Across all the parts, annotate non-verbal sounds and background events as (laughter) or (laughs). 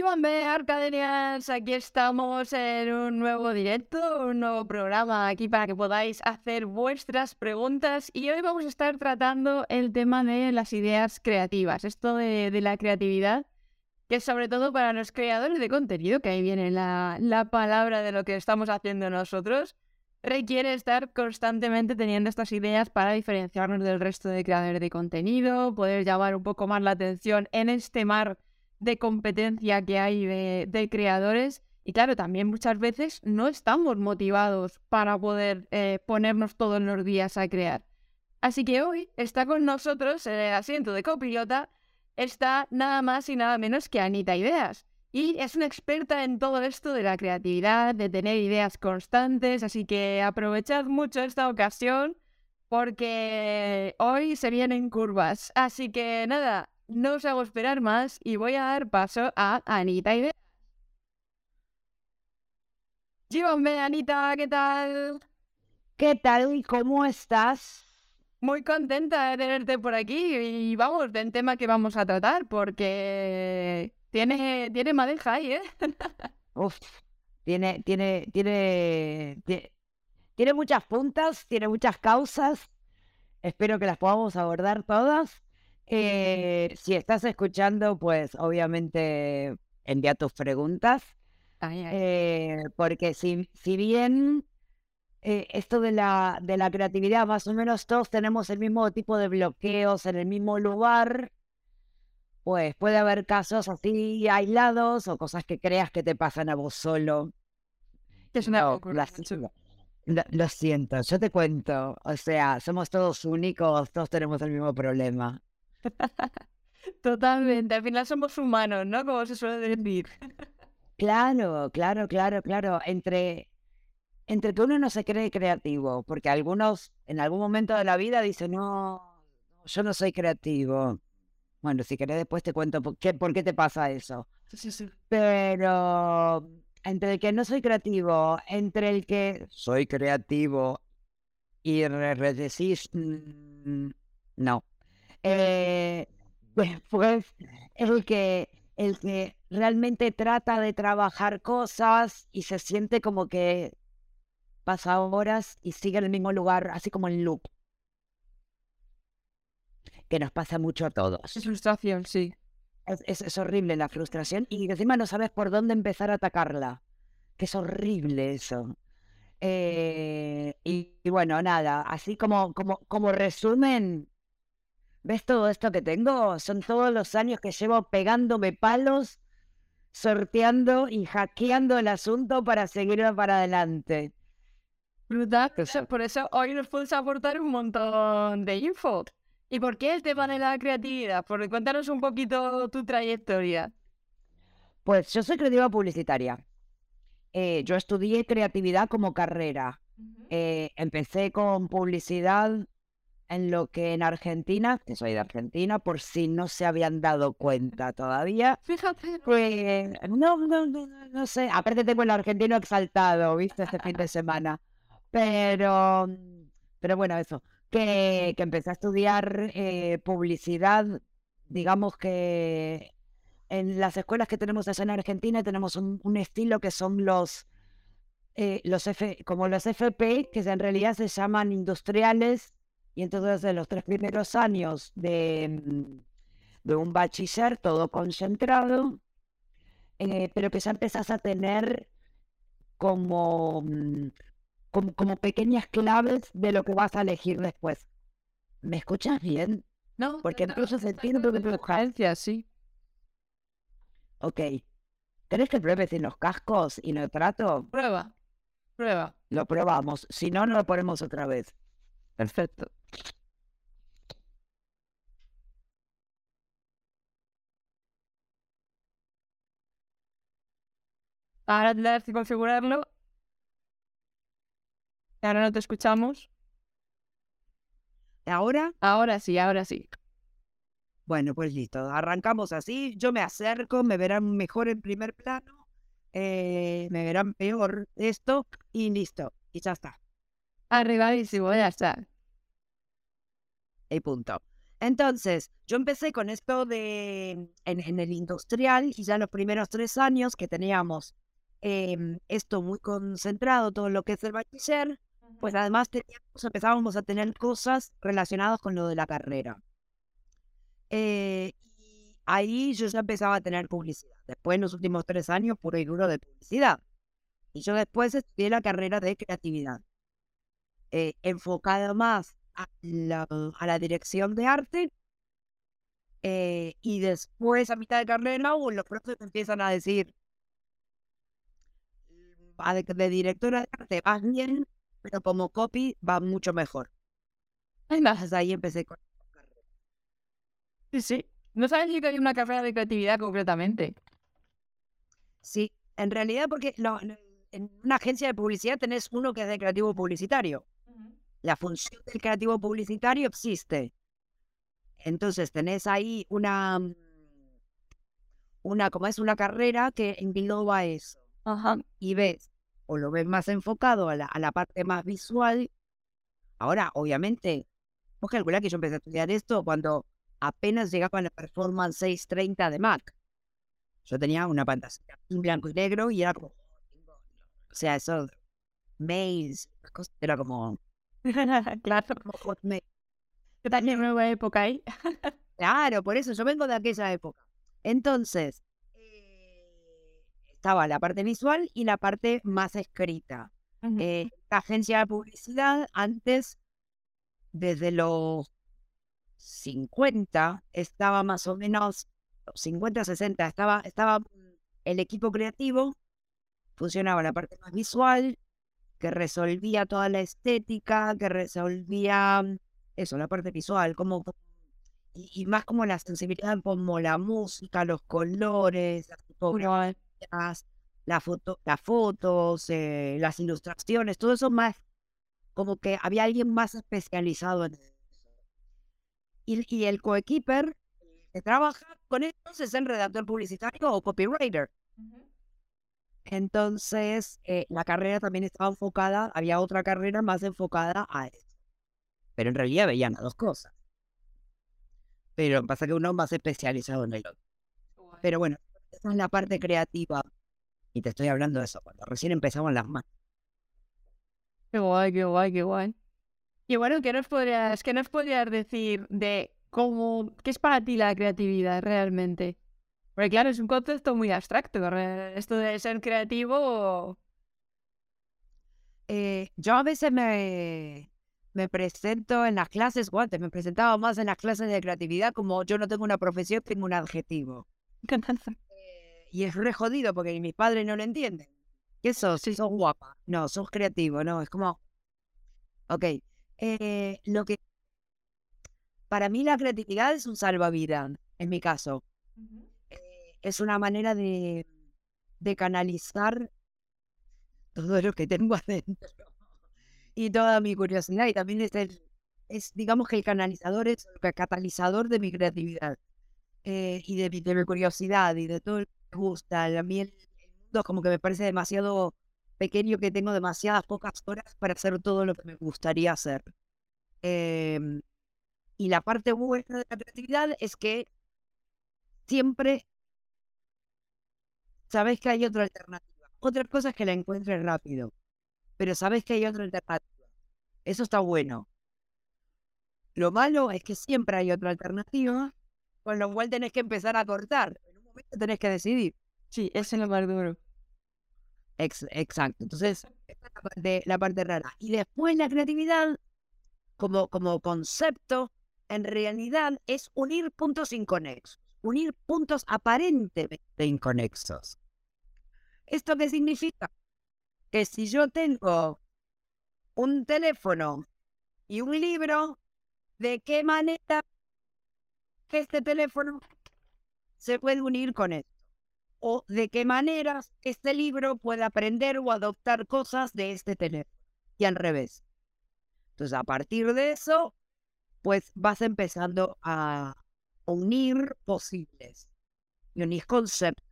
G1B Arcadenians, aquí estamos en un nuevo directo, un nuevo programa aquí para que podáis hacer vuestras preguntas. Y hoy vamos a estar tratando el tema de las ideas creativas, esto de, la creatividad, que sobre todo para los creadores de contenido, que ahí viene la, la palabra de lo que estamos haciendo nosotros, requiere estar constantemente teniendo estas ideas para diferenciarnos del resto de creadores de contenido, poder llamar un poco más la atención en este mar de competencia que hay de, creadores. Y claro, también muchas veces no estamos motivados para poder eh, ponernos todos los días a crear. Así que hoy está con nosotros en el asiento de copilota, está nada más y nada menos que Anita Ideas. Y es una experta en todo esto de la creatividad, de tener ideas constantes, así que aprovechad mucho esta ocasión porque hoy se vienen curvas. Así que nada, no os hago esperar más y voy a dar paso a Anita Ideas. Llévame, Anita, ¿qué tal? ¿Qué tal y cómo estás? Muy contenta de tenerte por aquí y vamos, del tema que vamos a tratar, porque tiene, tiene madeja ahí, ¿eh? (laughs) Uf, tiene, tiene, tiene, tiene muchas puntas, tiene muchas causas. Espero que las podamos abordar todas. Eh, si estás escuchando, pues obviamente envía tus preguntas. Eh, porque si, si bien eh, esto de la, de la creatividad, más o menos todos tenemos el mismo tipo de bloqueos en el mismo lugar, pues puede haber casos así aislados o cosas que creas que te pasan a vos solo. Es una lo, lo siento, yo te cuento. O sea, somos todos únicos, todos tenemos el mismo problema. Totalmente, al final somos humanos, ¿no? Como se suele decir. Claro, claro, claro, claro. Entre, entre que uno no se cree creativo, porque algunos en algún momento de la vida dicen, no, yo no soy creativo. Bueno, si querés después te cuento por qué, por qué te pasa eso. Sí, sí, Pero entre el que no soy creativo, entre el que soy creativo y decís, mm, no, eh, (laughs) pues el que, el que realmente trata de trabajar cosas y se siente como que pasa horas y sigue en el mismo lugar, así como en loop. Que nos pasa mucho a todos. Es frustración, sí. Es, es, horrible la frustración y encima no sabes por dónde empezar a atacarla. Que es horrible eso. Eh, y, y, bueno, nada, así como, como, como resumen, ¿Ves todo esto que tengo? Son todos los años que llevo pegándome palos, sorteando y hackeando el asunto para seguir para adelante. Brutal. Por eso hoy nos puedes aportar un montón de info. ¿Y por qué el tema de la creatividad? Porque cuéntanos un poquito tu trayectoria. Pues yo soy creativa publicitaria. Eh, yo estudié creatividad como carrera. Eh, empecé con publicidad en lo que en Argentina, que soy de Argentina, por si no se habían dado cuenta todavía. Fíjate. Pues, no, no, no, no sé. Aparte tengo el argentino exaltado, ¿viste? Este fin de semana. Pero, pero bueno, eso. Que, que empecé a estudiar eh, publicidad, digamos que en las escuelas que tenemos allá en Argentina tenemos un, un estilo que son los, eh, los F, como los FP, que en realidad se llaman industriales y entonces en los tres primeros años de, mm, de un bachiller, todo concentrado, eh, pero que ya empezás a tener como, mm, como, como, pequeñas claves de lo que vas a elegir después. ¿Me escuchas bien? No. Porque incluso se entiende que tu sí. Ok. ¿Querés que pruebe sin los cascos y no trato? Prueba. Prueba. Lo probamos. Si no, no lo ponemos otra vez. Perfecto. Ahora tendrás que configurarlo. Ahora no te escuchamos. ¿Ahora? Ahora sí, ahora sí. Bueno, pues listo. Arrancamos así. Yo me acerco, me verán mejor en primer plano. Eh, me verán peor esto y listo. Y ya está. Arribadísimo, ya está. Y punto. Entonces, yo empecé con esto de en, en el industrial y ya los primeros tres años que teníamos em, esto muy concentrado, todo lo que es el bachiller, pues además teníamos, empezábamos a tener cosas relacionadas con lo de la carrera. Eh, y ahí yo ya empezaba a tener publicidad. Después, en los últimos tres años, puro y duro de publicidad. Y yo después estudié la carrera de creatividad, eh, enfocada más a la, a la dirección de arte. eh, y después, a mitad de carrera, o los profes me empiezan a decir, "Va de, de directora de arte vas bien, pero como copy va mucho mejor. Entonces ahí empecé con Sí, sí. No sabes si hay una carrera de creatividad concretamente. Sí, en realidad porque en una agencia de publicidad tenés uno que es de creativo publicitario. La función del creativo publicitario existe. Entonces tenés ahí una, mm, una, como es una carrera que engloba eso. Ajá. Y ves, o lo ves más enfocado a la, a la parte más visual. Ahora, obviamente, vos calculás que yo empecé a estudiar esto cuando apenas llegaba la Performance 630 de Mac. Yo tenía una pantalla en blanco y negro y era como, o sea, eso, mails, las cosas, era como, (laughs) claro. Hotmail. Yo también nueva época ahí. (laughs) Claro, por eso yo vengo de aquella época. Entonces, eh, estaba la parte visual y la parte más escrita. Eh, la agencia de publicidad antes, desde los 50, estaba más o menos, 50, 60, estaba, estaba el equipo creativo, funcionaba la parte más visual, que resolvía toda la estética, que resolvía eso, la parte visual, como y, y más como la sensibilidad como la música, los colores, las fotografías, la foto, las fotos, eh, las ilustraciones, todo eso más como que había alguien más especializado en eso. Y, y el coequiper que trabaja con ellos es el redactor publicitario o copywriter. Entonces, eh, la carrera también estaba enfocada, había otra carrera más enfocada a eso. Pero en realidad veían las dos cosas. Pero pasa que uno más especializado en el otro. Pero bueno, esa es la parte creativa. Y te estoy hablando de eso, cuando recién empezaban las manos. Qué guay, qué guay, qué guay. Y bueno, ¿qué nos podrías, qué nos podrías decir de cómo, qué es para ti la creatividad realmente? Porque claro, es un concepto muy abstracto. Esto de ser creativo, Eh, yo a veces me, me presento en las clases, o antes me presentaba más en las clases de creatividad como yo no tengo una profesión, tengo un adjetivo. (laughs) Eh, y es re jodido porque mis padres no lo entienden. ¿Qué sos? Sí. Sos guapa. No, sos creativo, no. Es como. Ok. eh, lo que. Para mí la creatividad es un salvavidas, en mi caso. Eh, es una manera de, de canalizar todo lo que tengo (laughs) adentro y toda mi curiosidad. Y también es el. Es, digamos que el canalizador es el catalizador de mi creatividad eh, y de mi, curiosidad y de todo lo que me gusta. A mí el mundo como que me parece demasiado pequeño que tengo demasiadas pocas horas para hacer todo lo que me gustaría hacer. Em, y la parte buena de la creatividad es que siempre sabes que hay otra alternativa. Otra cosa es que la encuentres rápido, pero sabes que hay otra alternativa. Eso está bueno. Lo malo es que siempre hay otra alternativa, con lo cual tenés que empezar a cortar. En un momento tenés que decidir. sí, eso es lo más duro. Ex- exacto. Entonces, esta es la parte, la parte rara. Y después la creatividad, como, como concepto, en realidad es unir puntos inconexos. Unir puntos aparentemente inconexos. ¿Esto qué significa? Que si yo tengo un teléfono y un libro, ¿de qué manera este teléfono se puede unir con esto? o de qué maneras este libro puede aprender o adoptar cosas de este teléfono y al revés. Entonces, a partir de eso, pues vas empezando a unir posibles y unir conceptos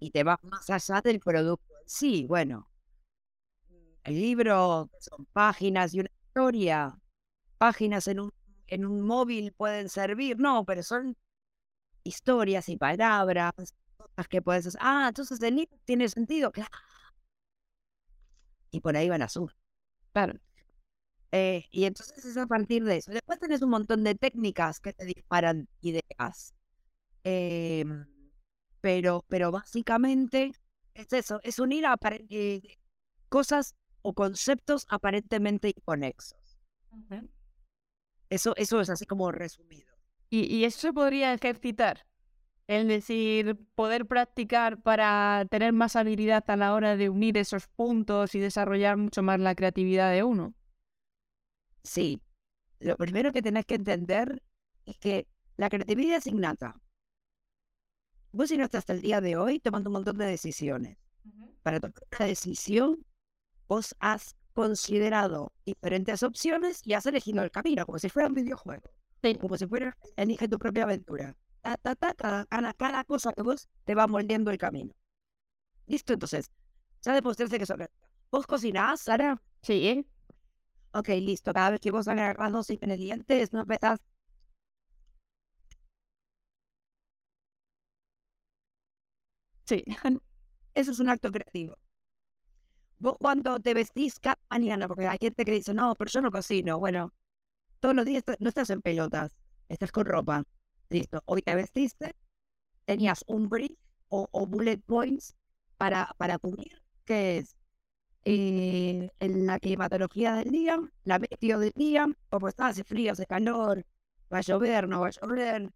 y te vas más allá del producto en sí. Bueno, el libro son páginas y una historia, páginas en un en un móvil pueden servir, no, pero son historias y palabras, cosas que puedes hacer. Ah, entonces el libro tiene sentido, claro. Y por ahí van a sur. Claro. Eh, y entonces es a partir de eso. Después tenés un montón de técnicas que te disparan ideas. Em, pero, pero básicamente es eso, es unir eh, cosas o conceptos aparentemente inconexos. Eso, eso es así como resumido. ¿Y, ¿Y eso se podría ejercitar? Es decir, poder practicar para tener más habilidad a la hora de unir esos puntos y desarrollar mucho más la creatividad de uno. Sí. Lo primero que tenés que entender es que la creatividad es innata. Vos si no estás hasta el día de hoy tomando un montón de decisiones. Para tomar una decisión, vos has considerado diferentes opciones y has elegido el camino, como si fuera un videojuego. Como si fuera, elige tu propia aventura. Ta, ta, ta, cada, cada, cosa que vos te va moldeando el camino. Listo, entonces. Ya demostraste que sobre. ¿Vos cocinás, Sara? Sí. Ok, listo. Cada vez que vos agarras dos ingredientes, no empezás. Sí. (laughs) Eso es un acto creativo. Vos cuando te vestís cada mañana, porque hay gente que dice, no, pero yo no cocino. Bueno, todos los días no estás en pelotas, estás con ropa. Listo, hoy te vestiste, tenías un brief o, bullet points para, para cubrir, que es eh, en la climatología del día, la meteo del día, como está, hace frío, hace calor, va a llover, no va a llover.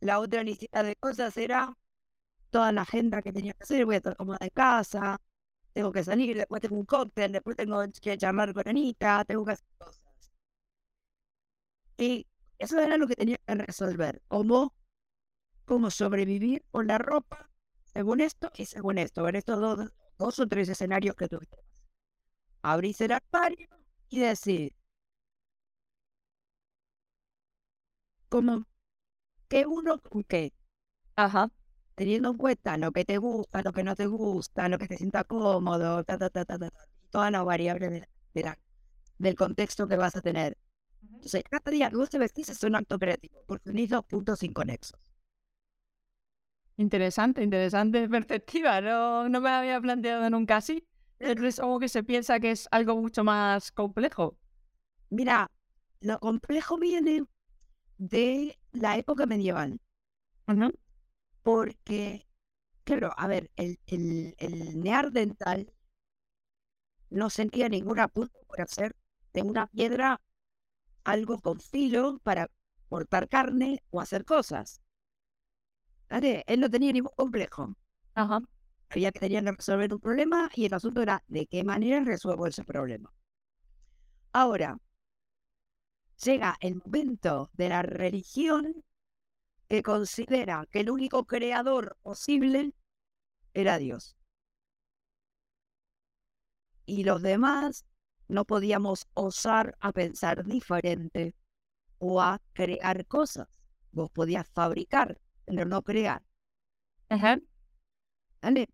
La otra lista de cosas era toda la agenda que tenía que hacer, voy a estar cómoda de casa, tengo que salir, después tengo un cóctel, después tengo que llamar con Anita, tengo que hacer cosas. Y eso era lo que tenía que resolver, cómo, cómo sobrevivir con la ropa, según esto y según esto, en estos dos, dos o tres escenarios que tuviste. Abrís el armario y decir, ¿cómo? ¿Qué uno con qué? Ajá teniendo en cuenta lo que te gusta, lo que no te gusta, lo que te sienta cómodo, ta, ta, ta, ta, ta, todas las variables del contexto que vas a tener. Entonces, cada día que vos te vestís es un acto creativo, porque unís dos puntos inconexos. Interesante, interesante (laughs) perspectiva. No, no me había planteado nunca así. Es algo que se piensa que es algo mucho más complejo. Mira, lo complejo viene de la época medieval porque, claro, a ver, el, el, el neardental no sentía ninguna punto por hacer de una piedra algo con filo para cortar carne o hacer cosas. ¿Vale? Él no tenía ningún complejo. Ajá. Había que tener que resolver un problema y el asunto era de qué manera resuelvo ese problema. Ahora, llega el momento de la religión que considera que el único creador posible era Dios. Y los demás no podíamos osar a pensar diferente o a crear cosas. Vos podías fabricar, pero no crear. Ajá. ¿Vale?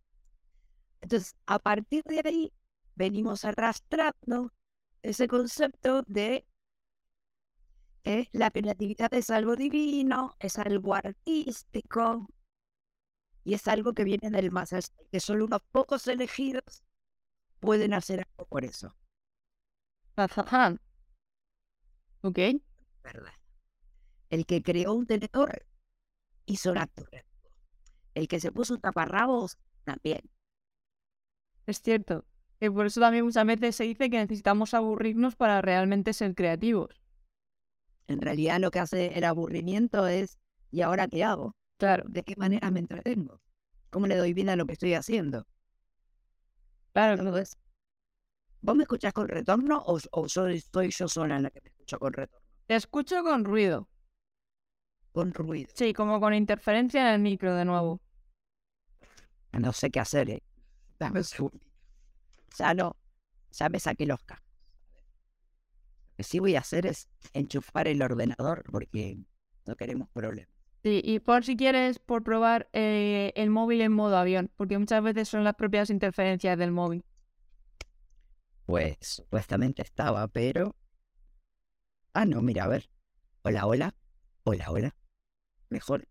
Entonces, a partir de ahí, venimos arrastrando ese concepto de la creatividad es algo divino, es algo artístico y es algo que viene del más allá, que solo unos pocos elegidos pueden hacer algo por eso. Ok. Verdad. El que creó un tenedor hizo un acto El que se puso un taparrabos también. Es cierto. Y por eso también muchas veces se dice que necesitamos aburrirnos para realmente ser creativos. En realidad lo que hace el aburrimiento es, ¿y ahora qué hago? Claro. ¿De qué manera me entretengo? ¿Cómo le doy vida a lo que estoy haciendo? Claro, no es. ¿Vos me escuchás con retorno o, o soy, yo sola en la que me escucho con retorno? Te escucho con ruido. Con ruido. Sí, como con interferencia en el micro de nuevo. No sé qué hacer, ¿eh? Dame un segundo. Ya no, ya me saqué los cascos que sí voy a hacer es enchufar el ordenador porque no queremos problemas. Sí, y por si quieres, por probar eh, el móvil en modo avión, porque muchas veces son las propias interferencias del móvil. Pues supuestamente estaba, pero Ah, no, mira, a ver. Hola, hola. Hola, hola. Mejor.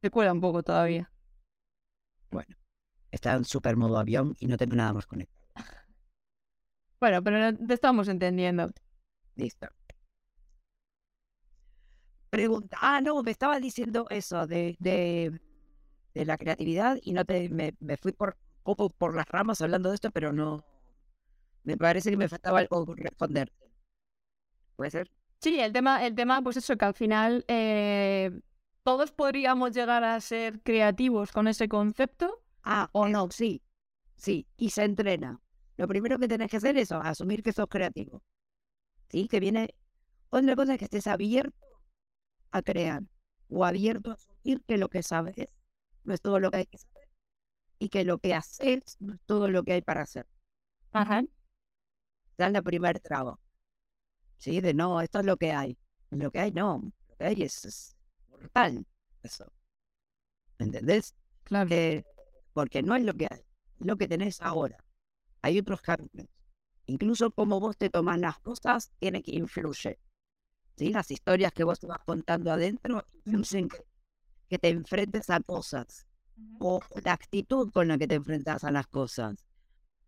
Se cuela un poco todavía. Bueno, está en super modo avión y no tengo nada más conectado. Bueno, pero te estamos entendiendo. Listo. Pregunta. Ah, no, me estaba diciendo eso de, de, de la creatividad y no te me, me fui por, poco por las ramas hablando de esto, pero no. Me parece que me faltaba algo por responder. ¿Puede ser? Sí, el tema, el tema, pues eso, que al final eh, todos podríamos llegar a ser creativos con ese concepto. Ah, o no, sí. Sí, y se entrena. Lo primero que tenés que hacer es asumir que sos creativo. ¿Sí? Que viene. Otra cosa es que estés abierto a crear o abierto a asumir que lo que sabes no es todo lo que hay que saber y que lo que haces no es todo lo que hay para hacer. Ajá. Dan la primer trago. Sí, de no, esto es lo que hay. Lo que hay no, lo que hay es, mortal. Eso. ¿Me entendés? Claro. Eh, porque no es lo que hay, es lo que tenés ahora. Hay otros caminos. Incluso como vos te tomas las cosas tiene que influir. ¿Sí? Las historias que vos te vas contando adentro influyen que, que te enfrentes a cosas o la actitud con la que te enfrentas a las cosas.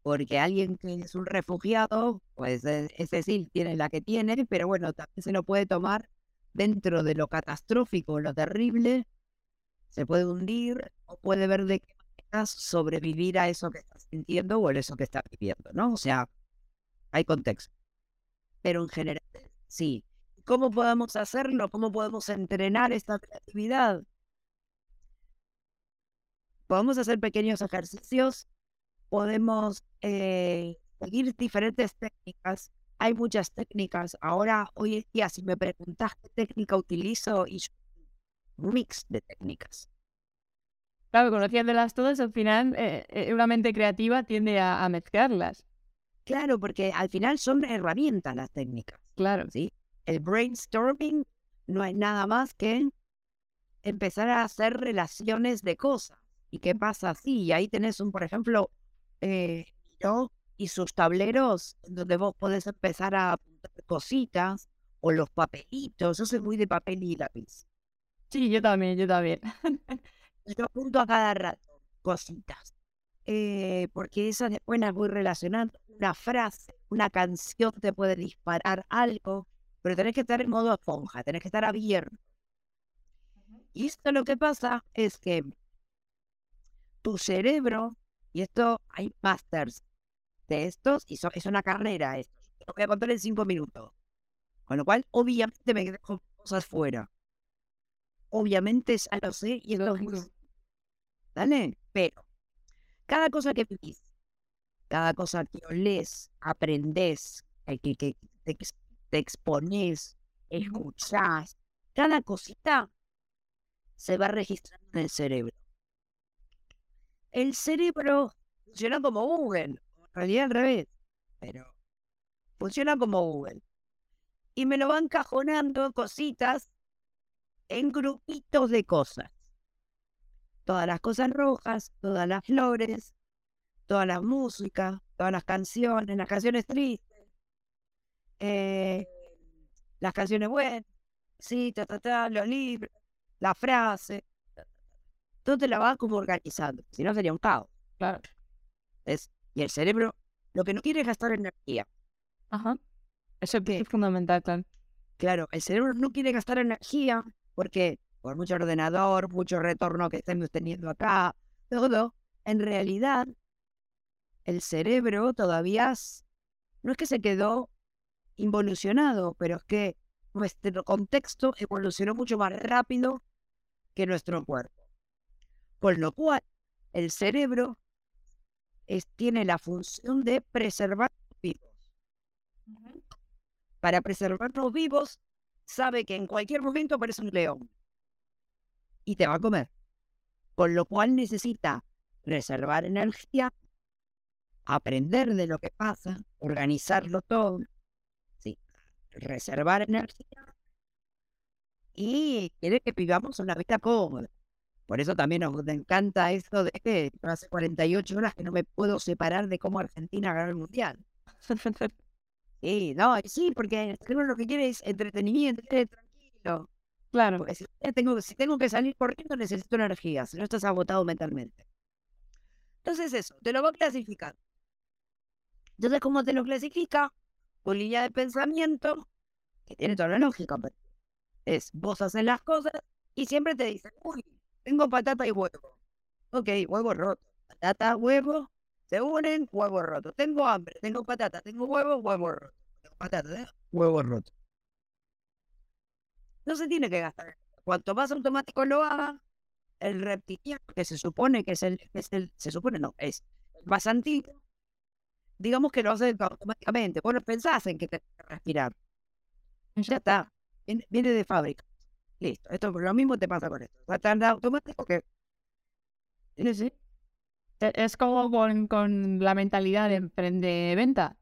Porque alguien que es un refugiado, pues es decir, tiene la que tiene, pero bueno, también se lo puede tomar dentro de lo catastrófico, lo terrible, se puede hundir o puede ver de qué manera sobrevivir a eso que está sintiendo o a eso que está viviendo, ¿no? O sea, hay contexto. Pero en general, sí. ¿Cómo podemos hacerlo? ¿Cómo podemos entrenar esta creatividad? Podemos hacer pequeños ejercicios, podemos eh, seguir diferentes técnicas. Hay muchas técnicas. Ahora, hoy en día, si me preguntas qué técnica utilizo, y yo, un mix de técnicas. Claro, conociéndolas todas, al final eh, eh, una mente creativa tiende a, a, mezclarlas. Claro, porque al final son herramientas las técnicas. Claro. ¿sí? El brainstorming no es nada más que empezar a hacer relaciones de cosas. ¿Y qué pasa así? Y ahí tenés un, por ejemplo, eh, yo y sus tableros donde vos podés empezar a apuntar cositas o los papelitos. Yo soy muy de papel y lápiz. Sí, yo también, yo también. (laughs) yo apunto a cada rato cositas. Eh, porque esas después las voy relacionando. Una frase, una canción te puede disparar algo, pero tenés que estar en modo esponja, tenés que estar abierto. Y esto lo que pasa es que tu cerebro, y esto hay masters de estos, y es una carrera esto. Lo voy a contar en cinco minutos. Con lo cual, obviamente me quedo con cosas fuera. Obviamente ya lo sé y es lo ¿Dale? Pero cada cosa que vivís, cada cosa que olés, aprendés, que, te, te exponés, escuchás, cada cosita se va registrando en el cerebro. El cerebro funciona como Google, en realidad al revés, pero funciona como Google. Y me lo van cajonando cositas en grupitos de cosas. Todas las cosas rojas, todas las flores, todas las músicas, todas las canciones, las canciones tristes, eh, las canciones buenas, sí, ta, ta, ta, los libros, la frase. Todo te la va como organizando, si no sería un caos. Claro. Es, y el cerebro lo que no quiere es gastar energía. Ajá. Eso es fundamental. Claro, el cerebro no quiere gastar energía porque por mucho ordenador, mucho retorno que estemos teniendo acá, todo, en realidad el cerebro todavía no es que se quedó involucionado, pero es que nuestro contexto evolucionó mucho más rápido que nuestro cuerpo. Con lo cual, el cerebro es, tiene la función de preservar vivos. Para preservarnos vivos, sabe que en cualquier momento aparece un león y te va a comer. Con lo cual necesita reservar energía, aprender de lo que pasa, organizarlo todo, ¿sí? reservar energía y quiere que vivamos una vida cómoda. Por eso también nos encanta esto de que hace 48 horas que no me puedo separar de cómo Argentina ganó el Mundial. (laughs) Sí, no, sí, porque lo que quiere es entretenimiento, tranquilo. Claro. Si tengo, que salir corriendo, necesito energía, si no estás agotado mentalmente. Entonces eso, te lo va a clasificar. Entonces, ¿cómo te lo clasifica? Por línea de pensamiento, que tiene toda la lógica. Es, vos haces las cosas y siempre te dicen, uy, tengo patata y huevo. Ok, huevo roto. Patata, huevo, se unen, huevo roto. Tengo hambre, tengo patata, tengo huevo, huevo roto. Tengo patata, ¿eh? huevo roto. No se tiene que gastar. Cuanto más automático lo haga, el reptiliano, que se supone que es el, que es el se supone no, es más antiguo, digamos que lo hace automáticamente. Vos no pensás en que te que respirar. Ya está. Viene, de fábrica. Listo. Esto lo mismo te pasa con esto. Va tan automático que. Sí, sí. E- Es como con, con la mentalidad de emprende-venta.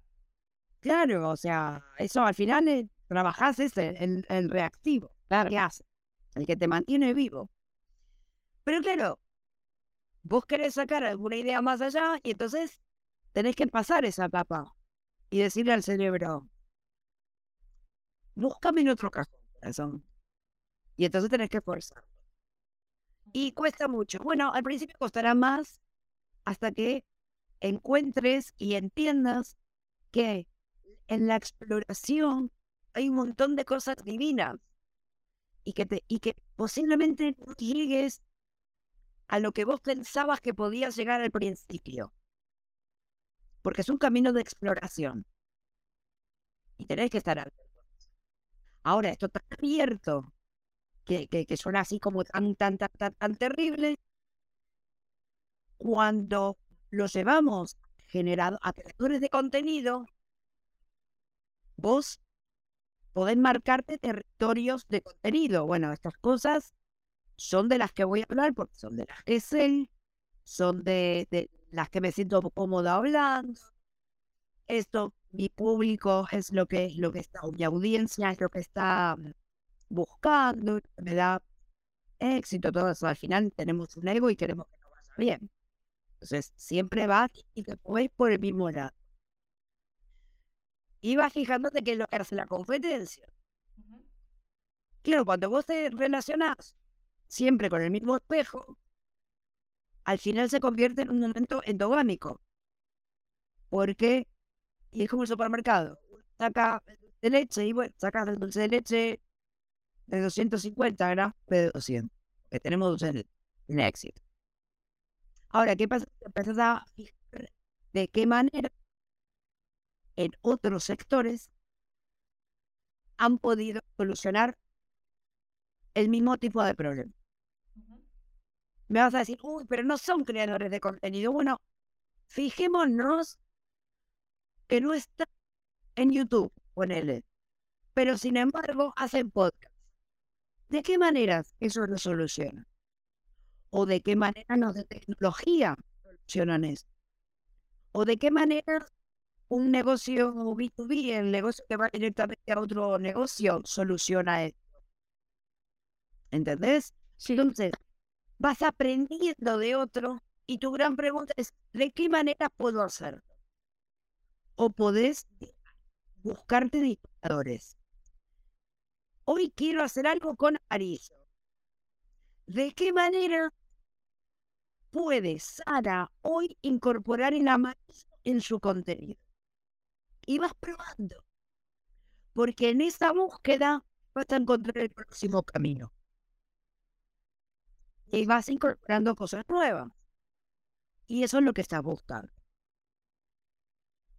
Claro, o sea, eso al final eh, trabajás ese, el, el reactivo. Claro. ¿Qué hace? El que te mantiene vivo. Pero claro, vos querés sacar alguna idea más allá y entonces tenés que pasar esa etapa y decirle al cerebro, búscame en otro cajón, corazón. Y entonces tenés que forzar. Y cuesta mucho. Bueno, al principio costará más hasta que encuentres y entiendas que en la exploración hay un montón de cosas divinas y que, te, y que posiblemente no llegues a lo que vos pensabas que podías llegar al principio. Porque es un camino de exploración. Y tenés que estar abierto. Ahora, esto está abierto, que, que, que suena así como tan, tan, tan, tan, tan terrible, cuando lo llevamos generado a creadores de contenido, vos podés marcarte territorios de contenido. Bueno, estas cosas son de las que voy a hablar porque son de las que sé, son de, las que me siento cómoda hablando. Esto, mi público es lo que, lo que está, mi audiencia es lo que está buscando, me da éxito, todo eso. Al final tenemos un ego y queremos que nos vaya bien. Entonces, siempre vas y te puedes por el mismo lado. Y vas fijándote que es lo que hace la competencia. Claro, cuando vos te relacionás siempre con el mismo espejo, al final se convierte en un momento endogámico. Porque, y es como el supermercado, saca de leche y bueno, sacas el dulce de leche de 250 gramos de 200, que tenemos dulce de leche, en éxito. Ahora, ¿qué pasa? Empezás a fijar de qué manera en otros sectores han podido solucionar el mismo tipo de problema. Me vas a decir, uy, pero no son creadores de contenido. Bueno, fijémonos que no está en YouTube, ponele. Pero sin embargo, hacen podcast. ¿De qué maneras eso lo soluciona? ¿O de qué manera los de tecnología solucionan eso? ¿O de qué manera un negocio B2B, el negocio que va directamente a otro negocio, soluciona esto? ¿Entendés? Entonces, vas aprendiendo de otro y tu gran pregunta es, ¿de qué manera puedo hacerlo? O podés buscarte dictadores. Hoy quiero hacer algo con Arizo. ¿De qué manera puede Sara hoy incorporar el amarillo en su contenido? Y vas probando. Porque en esa búsqueda vas a encontrar el próximo camino y vas incorporando cosas nuevas. Y eso es lo que estás buscando.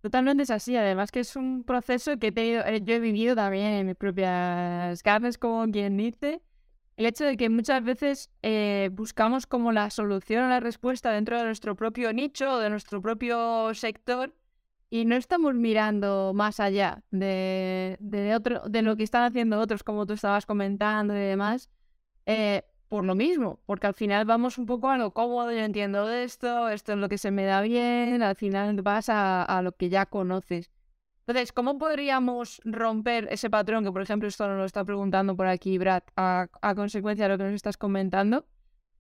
Totalmente es así, además que es un proceso que he tenido, eh, yo he vivido también en mis propias carnes, como quien dice, el hecho de que muchas veces eh, buscamos como la solución o la respuesta dentro de nuestro propio nicho o de nuestro propio sector y no estamos mirando más allá de, de, otro, de lo que están haciendo otros, como tú estabas comentando y demás. Eh, por lo mismo, porque al final vamos un poco a lo cómodo, yo entiendo esto, esto es lo que se me da bien, al final vas a, a lo que ya conoces. Entonces, ¿cómo podríamos romper ese patrón que, por ejemplo, esto nos lo está preguntando por aquí Brad, a consecuencia de lo que nos estás comentando?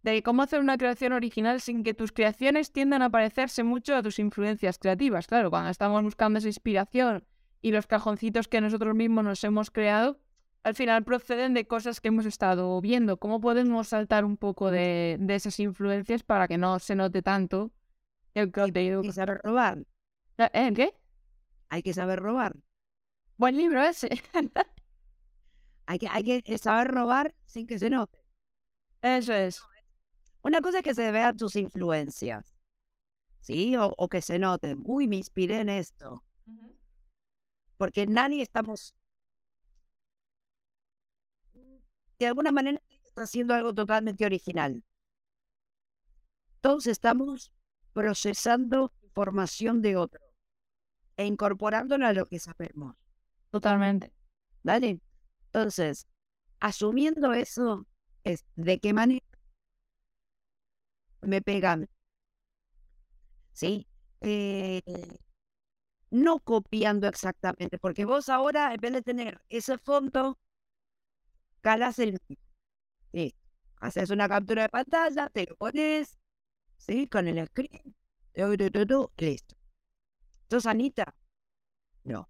De cómo hacer una creación original sin que tus creaciones tiendan a parecerse mucho a tus influencias creativas. Claro, cuando estamos buscando esa inspiración y los cajoncitos que nosotros mismos nos hemos creado, al final proceden de cosas que hemos estado viendo. ¿Cómo podemos saltar un poco de, de esas influencias para que no se note tanto el contenido? Hay que saber robar. ¿Eh? ¿Qué? Hay que saber robar. Buen libro ese. (laughs) Hay que, hay que saber robar sin que se note. Eso es. Una cosa es que se vean tus influencias, ¿sí? O, o que se noten. Uy, me inspiré en esto. Porque nadie estamos... De alguna manera está haciendo algo totalmente original. Todos estamos procesando información de otro e incorporándola a lo que sabemos. Totalmente. ¿Vale? Entonces, asumiendo eso, es de qué manera me pegan. ¿Sí? Eh, no copiando exactamente, porque vos ahora, en vez de tener ese fondo, calas el. Sí. Haces una captura de pantalla, te lo pones, ¿sí? Con el screen, listo. Entonces, Anita, no.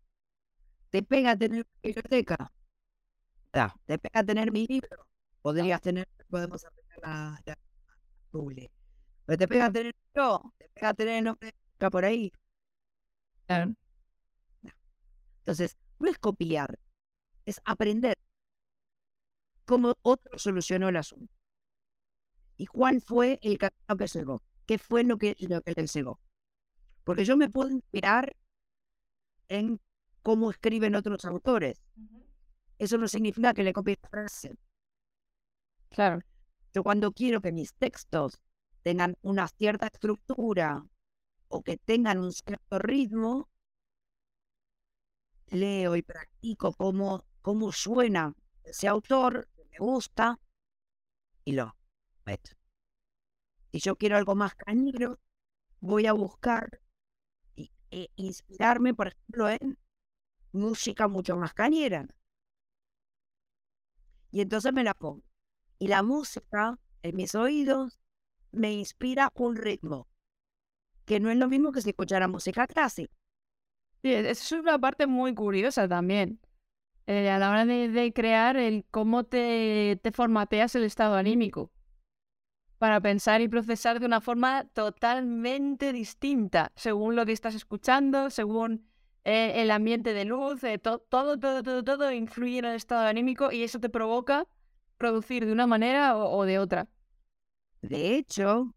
¿Te pega tener biblioteca? ¿Te pega tener mi libro? Podrías tener, podemos aprender la, la Google. Pero te pega tener yo, te pega tener el nombre de por ahí. Claro. Entonces, no es copiar, es aprender cómo otro solucionó el asunto. ¿Y cuál fue el camino que llegó? ¿Qué fue lo que, lo que le llegó? Porque yo me puedo inspirar en cómo escriben otros autores. Eso no significa que le copie la frase. Claro. Yo cuando quiero que mis textos tengan una cierta estructura o que tengan un cierto ritmo, leo y practico cómo, cómo suena ese autor, me gusta, y lo meto. Si yo quiero algo más cañero, voy a buscar y, e inspirarme, por ejemplo, en música mucho más cañera. Y entonces me la pongo. Y la música en mis oídos me inspira un ritmo, que no es lo mismo que si escuchara música clásica. Sí, e-, es una parte muy curiosa también. Eh, a la hora de, crear el cómo te, te formateas el estado anímico para pensar y procesar de una forma totalmente distinta, según lo que estás escuchando, según eh, el ambiente de luz, eh, to- todo, todo, todo, todo influye en el estado anímico y eso te provoca producir de una manera o de otra. De hecho,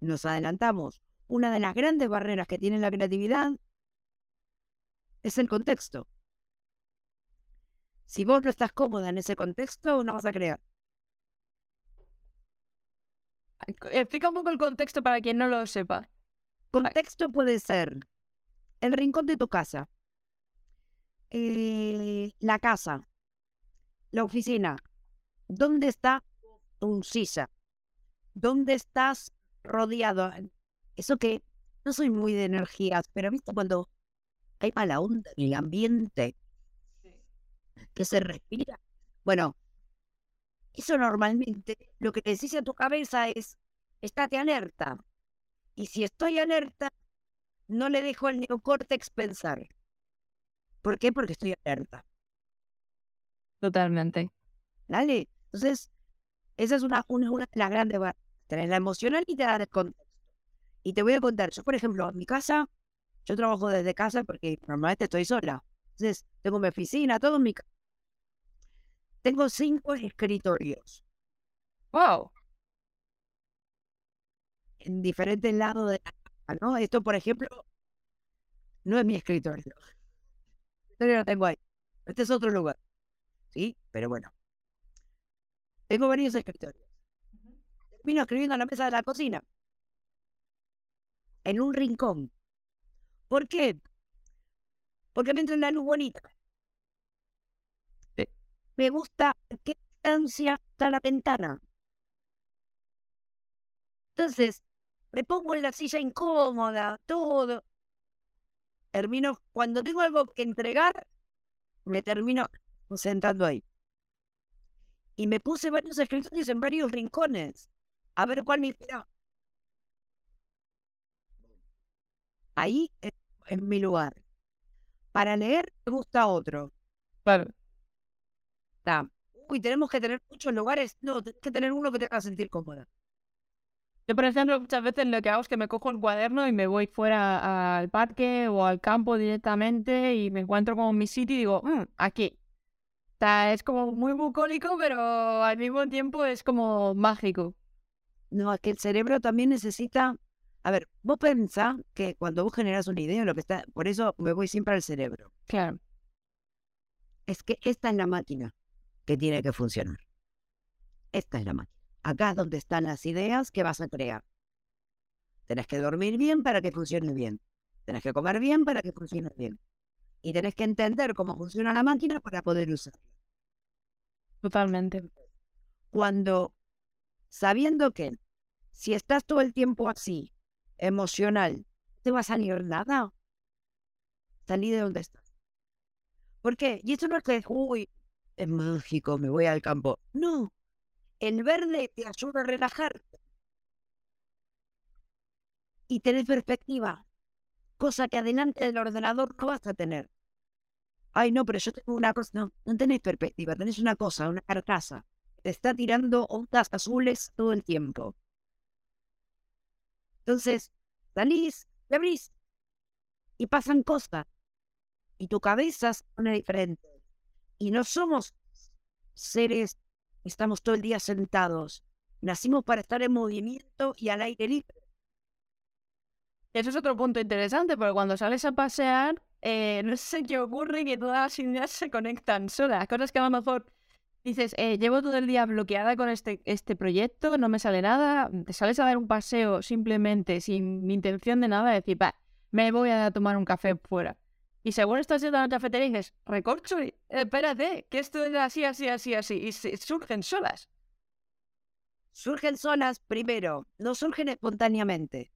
nos adelantamos. Una de las grandes barreras que tiene la creatividad es el contexto. Si vos no estás cómoda en ese contexto, no vas a crear. Explica un poco el contexto para quien no lo sepa. Contexto puede ser el rincón de tu casa, eh, la casa, la oficina, dónde está tu silla, dónde estás rodeado. Eso que no soy muy de energías, pero viste cuando hay mala onda en el ambiente que se respira. Bueno, eso normalmente lo que te dice a tu cabeza es, estate alerta. Y si estoy alerta, no le dejo al neocórtex pensar. ¿Por qué? Porque estoy alerta. Totalmente. ¿Vale? Entonces, esa es una, una, una de las grandes barreras. Tenés la emocional y te da el contexto. Y te voy a contar, yo por ejemplo, en mi casa, yo trabajo desde casa porque normalmente estoy sola. Entonces, tengo mi oficina, todo en mi casa. Tengo cinco escritorios ¡Wow! en diferentes lados de la casa, ¿no? Esto, por ejemplo, no es mi escritorio. Mi escritorio lo tengo ahí. Este es otro lugar. ¿Sí? Pero bueno. Tengo varios escritorios. Vino escribiendo en la mesa de la cocina. En un rincón. ¿Por qué? Porque me entra la luz bonita. Sí. Me gusta qué distancia está la ventana. Entonces, me pongo en la silla incómoda, todo. Termino, cuando tengo algo que entregar, me termino sentando ahí. Y me puse varios escritorios en varios rincones. A ver cuál me inspira. Ahí es, es mi lugar. Para leer te gusta otro. Claro. Está. Uy, tenemos que tener muchos lugares. No, tienes que tener uno que te haga sentir cómoda. Yo, por ejemplo, muchas veces lo que hago es que me cojo el cuaderno y me voy fuera al parque o al campo directamente y me encuentro con mi sitio y digo, "Mm, aquí. O sea, es como muy bucólico, pero al mismo tiempo es como mágico. No, es que el cerebro también necesita. A ver, vos pensás que cuando vos generas una idea, lo que está. Por eso me voy siempre al cerebro. Claro. Es que esta es la máquina que tiene que funcionar. Esta es la máquina. Acá es donde están las ideas que vas a crear. Tenés que dormir bien para que funcione bien. Tenés que comer bien para que funcione bien. Y tenés que entender cómo funciona la máquina para poder usarla. Totalmente. Cuando, sabiendo que si estás todo el tiempo así, emocional, ¿no te va a salir nada. Salí de donde estás. ¿Por qué? Y esto no es que, uy, es mágico, me voy al campo. No, el verde te ayuda a relajarte. Y tenés perspectiva, cosa que adelante del ordenador no vas a tener. Ay, no, pero yo tengo una cosa. No, no tenés perspectiva, tenés una cosa, una carcasa. Te está tirando ondas azules todo el tiempo. Entonces, salís, te abrís y pasan cosas. Y tu cabeza se pone diferente. Y no somos seres que estamos todo el día sentados. Nacimos para estar en movimiento y al aire libre. Eso es otro punto interesante, porque cuando sales a pasear, eh, no sé qué ocurre que todas las ideas se conectan solas. Cosas que a lo mejor dices, eh, llevo todo el día bloqueada con este, este proyecto, no me sale nada. Te sales a dar un paseo simplemente sin intención de nada, decir, me voy a tomar un café fuera. Y según estás yendo a la cafetería dices, recorcho, espérate, que esto es así, así, así, así. Y surgen solas. Surgen solas, primero, no surgen espontáneamente.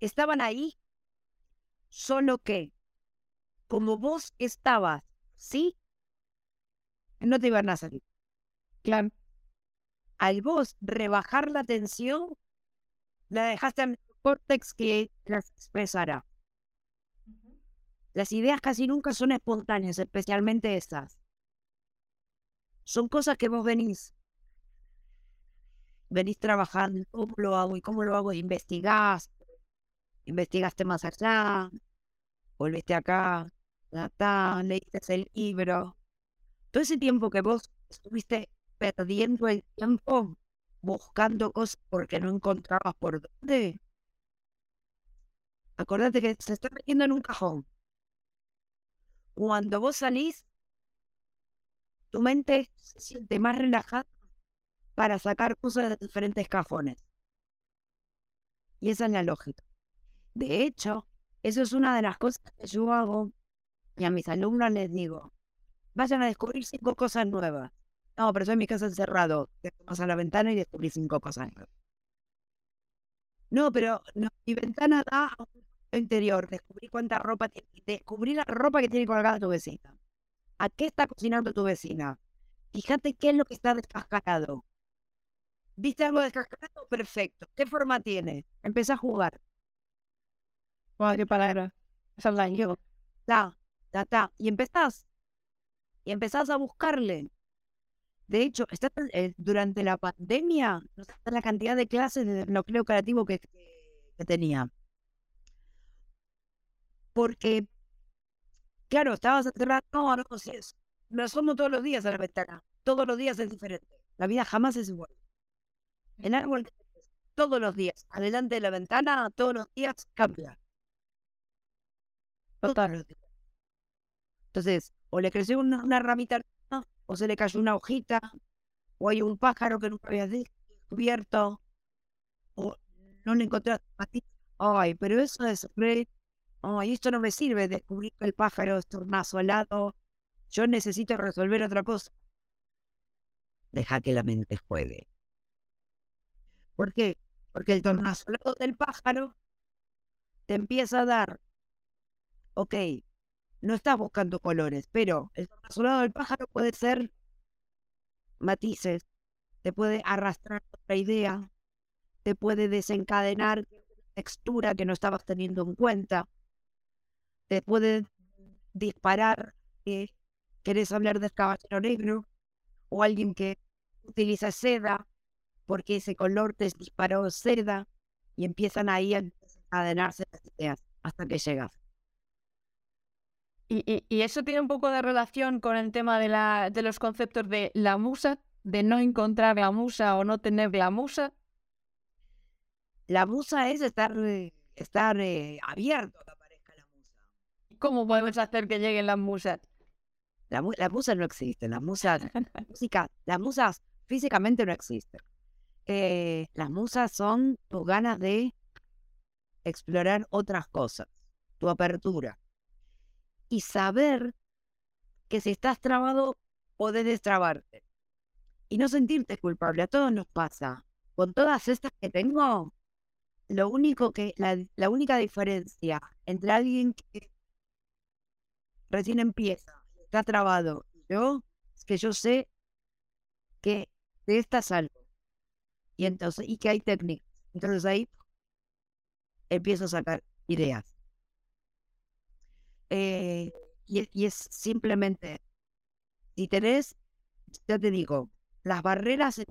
Estaban ahí, solo que, como vos estabas, ¿sí? No te iban a salir. Claro. Al vos rebajar la tensión, la dejaste al córtex que las expresara. Las ideas casi nunca son espontáneas, especialmente estas. Son cosas que vos venís. Venís trabajando, ¿cómo lo hago? ¿Y cómo lo hago? Investigás, investigaste más allá, volviste acá, leíste el libro. Todo ese tiempo que vos estuviste perdiendo el tiempo buscando cosas porque no encontrabas por dónde. Acordate que se está metiendo en un cajón. Cuando vos salís, tu mente se siente más relajada para sacar cosas de diferentes cajones. Y esa es la lógica. De hecho, eso es una de las cosas que yo hago y a mis alumnos les digo, vayan a descubrir cinco cosas nuevas. No, pero yo en mi casa encerrado, te tomas a la ventana y descubrí cinco cosas nuevas. No, pero no, mi ventana da a un interior, descubrí cuánta ropa tiene, descubrí la ropa que tiene colgada tu vecina. ¿A qué está cocinando tu vecina? Fíjate qué es lo que está descascarado. ¿Viste algo descascarado? Perfecto. ¿Qué forma tiene? Empecé a jugar. Guau, qué palabra. Es yo. Ta, ta, ta. Y empezás. Y empezás a buscarle. De hecho, está, eh, durante la pandemia, no sé la cantidad de clases de núcleo creativo que, que, tenía. Porque, claro, estabas encerrado. No, no, sí es. Me asomo todos los días a la ventana. Todos los días es diferente. La vida jamás es igual. El árbol, todos los días, adelante de la ventana, todos los días cambia. Todos los días. Entonces, o le creció una, ramita, o se le cayó una hojita, o hay un pájaro que nunca habías descubierto, o no le encontraste. Ay, pero eso es re... Ay, esto no me sirve, descubrir que el pájaro es tornasolado. Yo necesito resolver otra cosa. Deja que la mente juegue. ¿Por qué? Porque el tornasolado del pájaro te empieza a dar, ok, no estás buscando colores, pero el tornasolado del pájaro puede ser matices, te puede arrastrar otra idea, te puede desencadenar textura que no estabas teniendo en cuenta, te puede disparar que querés hablar del caballero negro o alguien que utiliza seda porque ese color te disparó seda y empiezan ahí a encadenarse las ideas hasta que llegas. Y, y, eso tiene un poco de relación con el tema de, la, de los conceptos de la musa, de no encontrar la musa o no tener la musa. La musa es estar, eh, estar eh, abierto a que aparezca la musa. ¿Cómo podemos hacer que lleguen las musas? La, la musa no existe, las musas, música, las musas físicamente no existen. Eh, las musas son tus ganas de explorar otras cosas, tu apertura. Y saber que si estás trabado, podés destrabarte. Y no sentirte culpable, a todos nos pasa. Con todas estas que tengo, lo único que, la, la única diferencia entre alguien que recién empieza, está trabado, yo, es que yo sé que de esta salgo. Y entonces, y que hay técnicas. Entonces ahí empiezo a sacar ideas. Eh, y, es simplemente, si tenés, ya te digo, las barreras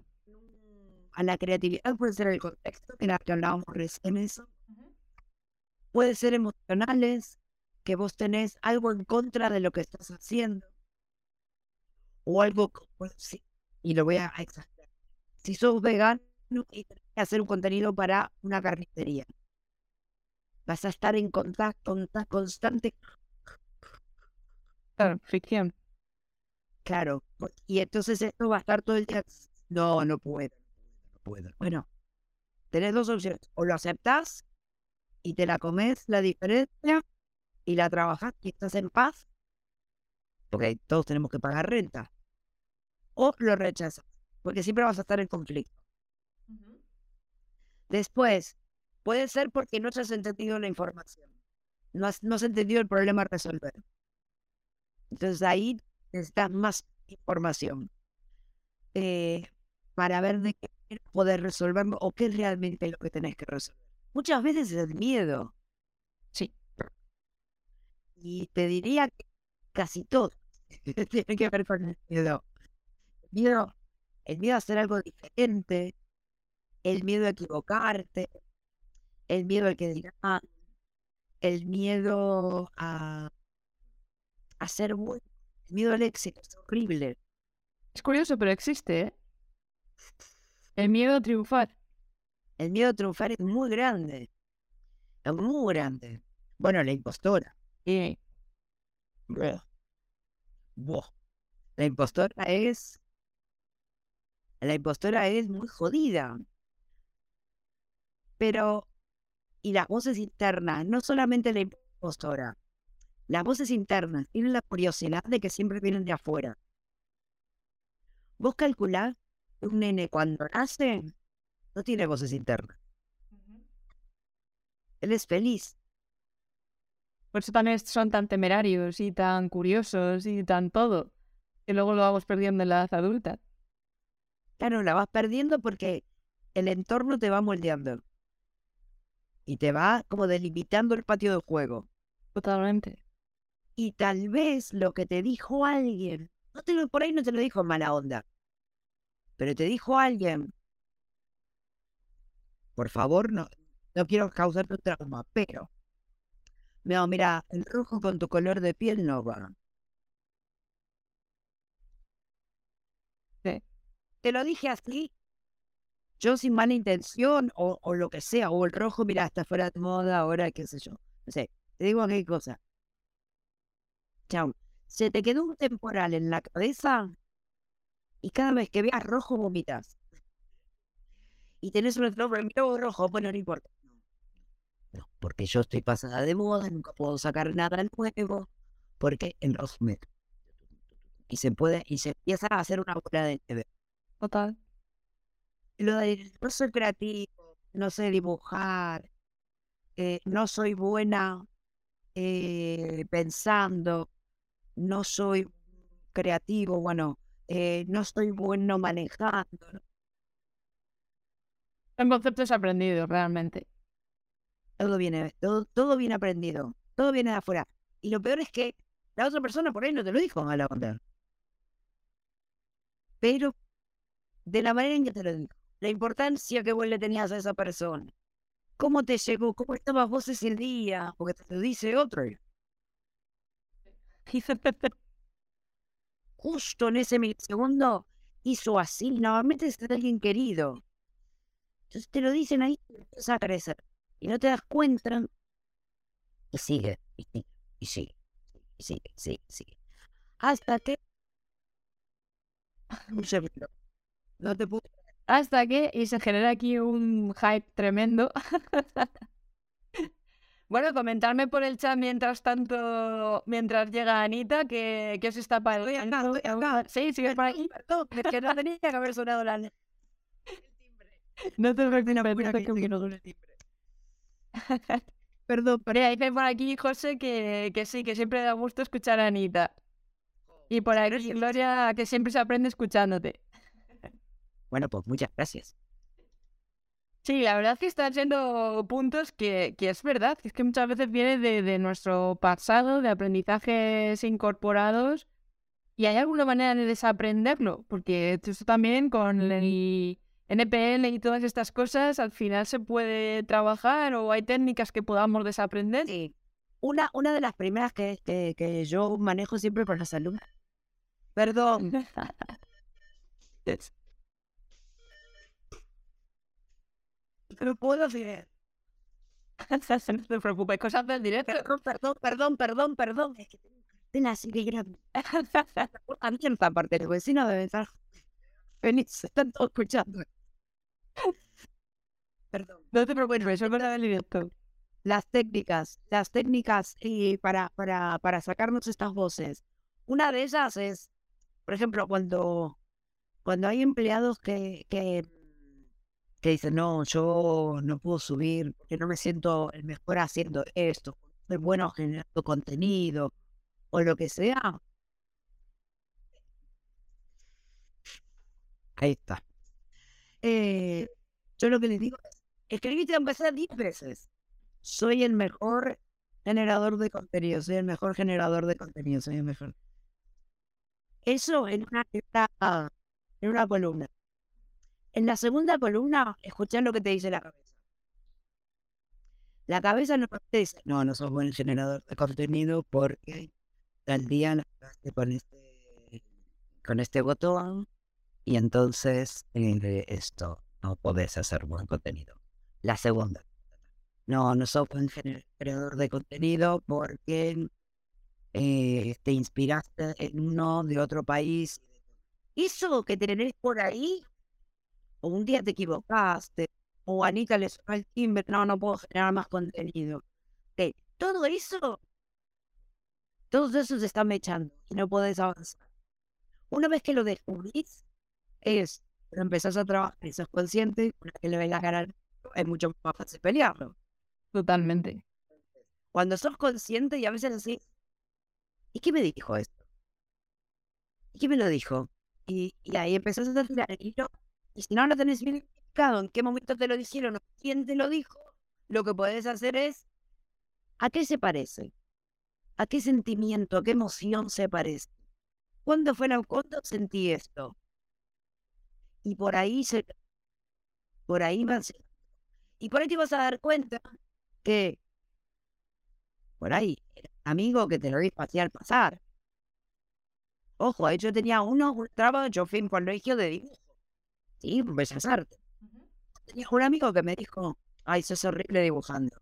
a la creatividad puede ser el contexto, en el que hablábamos recién eso. Puede ser emocionales, que vos tenés algo en contra de lo que estás haciendo. O algo, y lo voy a exagerar. Si sos vegano y tenés que hacer un contenido para una carnicería, vas a estar en contacto, constante. Claro, ficción. Claro, y entonces esto va a estar todo el día. No, no puedo, no puedo. Bueno, tenés dos opciones. O lo aceptas y te la comes la diferencia y la trabajas y estás en paz, porque todos tenemos que pagar renta. O lo rechazas, porque siempre vas a estar en conflicto. Después, Puede ser porque no has entendido la información. No has, no has entendido el problema a resolver. Entonces ahí necesitas más información eh, para ver de qué poder resolverlo o qué es realmente lo que tenés que resolver. Muchas veces es el miedo. Sí. Y te diría que casi todo (laughs) tiene que ver con el miedo. El miedo, el miedo a hacer algo diferente, el miedo a equivocarte, el miedo al que dirá, el miedo a, a ser bueno, el miedo al éxito, es horrible. Es curioso, pero existe, ¿eh? El miedo a triunfar. El miedo a triunfar es muy grande. Es muy grande. Bueno, la impostora. Sí. La impostora es. La impostora es muy jodida. Pero y las voces internas, no solamente la impostora, las voces internas tienen la curiosidad de que siempre vienen de afuera. Vos calculás que un nene cuando nace no tiene voces internas. Él es feliz. Por eso también son tan temerarios y tan curiosos y tan todo, que luego lo vamos perdiendo en la edad adulta. Claro, la vas perdiendo porque el entorno te va moldeando y te va como delimitando el patio de juego. Totalmente. Y tal vez lo que te dijo alguien, no te por ahí no te lo dijo en mala onda, pero te dijo alguien, por favor, no, no quiero causarte un trauma, pero, no, mira, el rojo con tu color de piel no va. Te lo dije así yo sin mala intención o, o, lo que sea, o el rojo, mira, está fuera de moda ahora, qué sé yo. No sé, te digo qué cosa. Chao. Se te quedó un temporal en la cabeza y cada vez que veas rojo vomitas. Y tenés un nombre rojo, bueno, no importa. No, porque yo estoy pasada de moda, nunca puedo sacar nada nuevo, porque el rojo me... Y se puede, y se empieza a hacer una bola de TV. Total lo no soy creativo, no sé dibujar, eh, no soy buena eh, pensando, no soy creativo, bueno, eh, no soy bueno manejando. Son conceptos aprendidos realmente. Todo viene, todo, todo viene aprendido, todo viene de afuera. Y lo peor es que La otra persona por ahí no te lo dijo a la contar. Pero de la manera en que te lo dijo, la importancia que vos le tenías a esa persona, cómo te llegó, cómo estabas vos ese día, porque te lo dice otro. (laughs) Justo en ese milisegundo hizo así, normalmente es alguien querido. Entonces te lo dicen ahí y empiezas a crecer. Y no te das cuenta. Y sigue, y sigue, y sigue, y sigue, sigue, sigue. Hasta que. (laughs) Un segundo. No te puedo. Hasta que, y se genera aquí un hype tremendo. (laughs) bueno, comentarme por el chat mientras tanto, mientras llega Anita, que, que os está pareciendo. Sí, sigue por aquí. Perdón, es que no tenía que haber sonado la. (laughs) No te no que preocupes. que no suene el timbre. (laughs) Perdón, ahí dice por aquí José que, que sí, que siempre da gusto escuchar a Anita. Y por aquí Gloria, que siempre se aprende escuchándote. Bueno, pues muchas gracias. Sí, la verdad que están siendo puntos que, que es verdad, que es que muchas veces viene de, de nuestro pasado, de aprendizajes incorporados, y hay alguna manera de desaprenderlo, porque esto también con el NPL y todas estas cosas, al final se puede trabajar o hay técnicas que podamos desaprender. Sí. Una, una de las primeras que, que, que yo manejo siempre para la salud. Perdón. (laughs) Pero puedo decir. (laughs) no te preocupes, cosas del directo. Perdón, perdón, perdón, perdón. Es que tengo una así (laughs) de grande. A mí en esta parte los vecinos deben estar felices, están todos escuchando. Perdón. No te preocupes, es verdad del directo. Las técnicas, las técnicas eh, para, para, para sacarnos estas voces. Una de ellas es, por ejemplo, cuando, cuando hay empleados que, que, que dicen, no, yo no puedo subir porque no me siento el mejor haciendo esto, soy bueno generando contenido o lo que sea. Ahí está. Eh, yo lo que les digo es, escribiste aunque sea 10 veces. Soy el mejor generador de contenido, soy el mejor generador de contenido, soy el mejor. Eso en una, en una, en una columna. En la segunda columna, escuchá lo que te dice la cabeza. La cabeza no te dice, no, no sos buen generador de contenido porque tal día la cagaste con este, con este botón y entonces eh, esto no podés hacer buen contenido. La segunda, no, no sos buen gener- creador de contenido porque eh, te inspiraste en uno de otro país. Eso que tenés por ahí, o un día te equivocaste, o Anita le sonó el timbre, no, no puedo generar más contenido. Ok, Todo eso, todo eso se está mechando y no podés avanzar. Una vez que lo descubrís, es, lo empezás a trabajar y sos consciente, una vez que le ves la cara, al otro, es mucho más fácil pelearlo. Totalmente. Cuando sos consciente y a veces decís, ¿y qué me dijo esto? ¿Y qué me lo dijo? Y, y ahí empezás a tirar el hilo. Y si no lo tenés bien explicado en qué momento te lo dijeron o quién te lo dijo, lo que podés hacer es, ¿a qué se parece? ¿A qué sentimiento, a qué emoción se parece? ¿Cuándo fue la, cuándo sentí esto? Y por ahí se, por ahí vas, y por ahí te vas a dar cuenta que por ahí, amigo que te lo vi espacial pasar. Ojo, yo tenía uno, un trabajo, yo fui un colegio de dibujo. Sí, bellas artes. Tenía un amigo que me dijo, ay, sos horrible dibujando.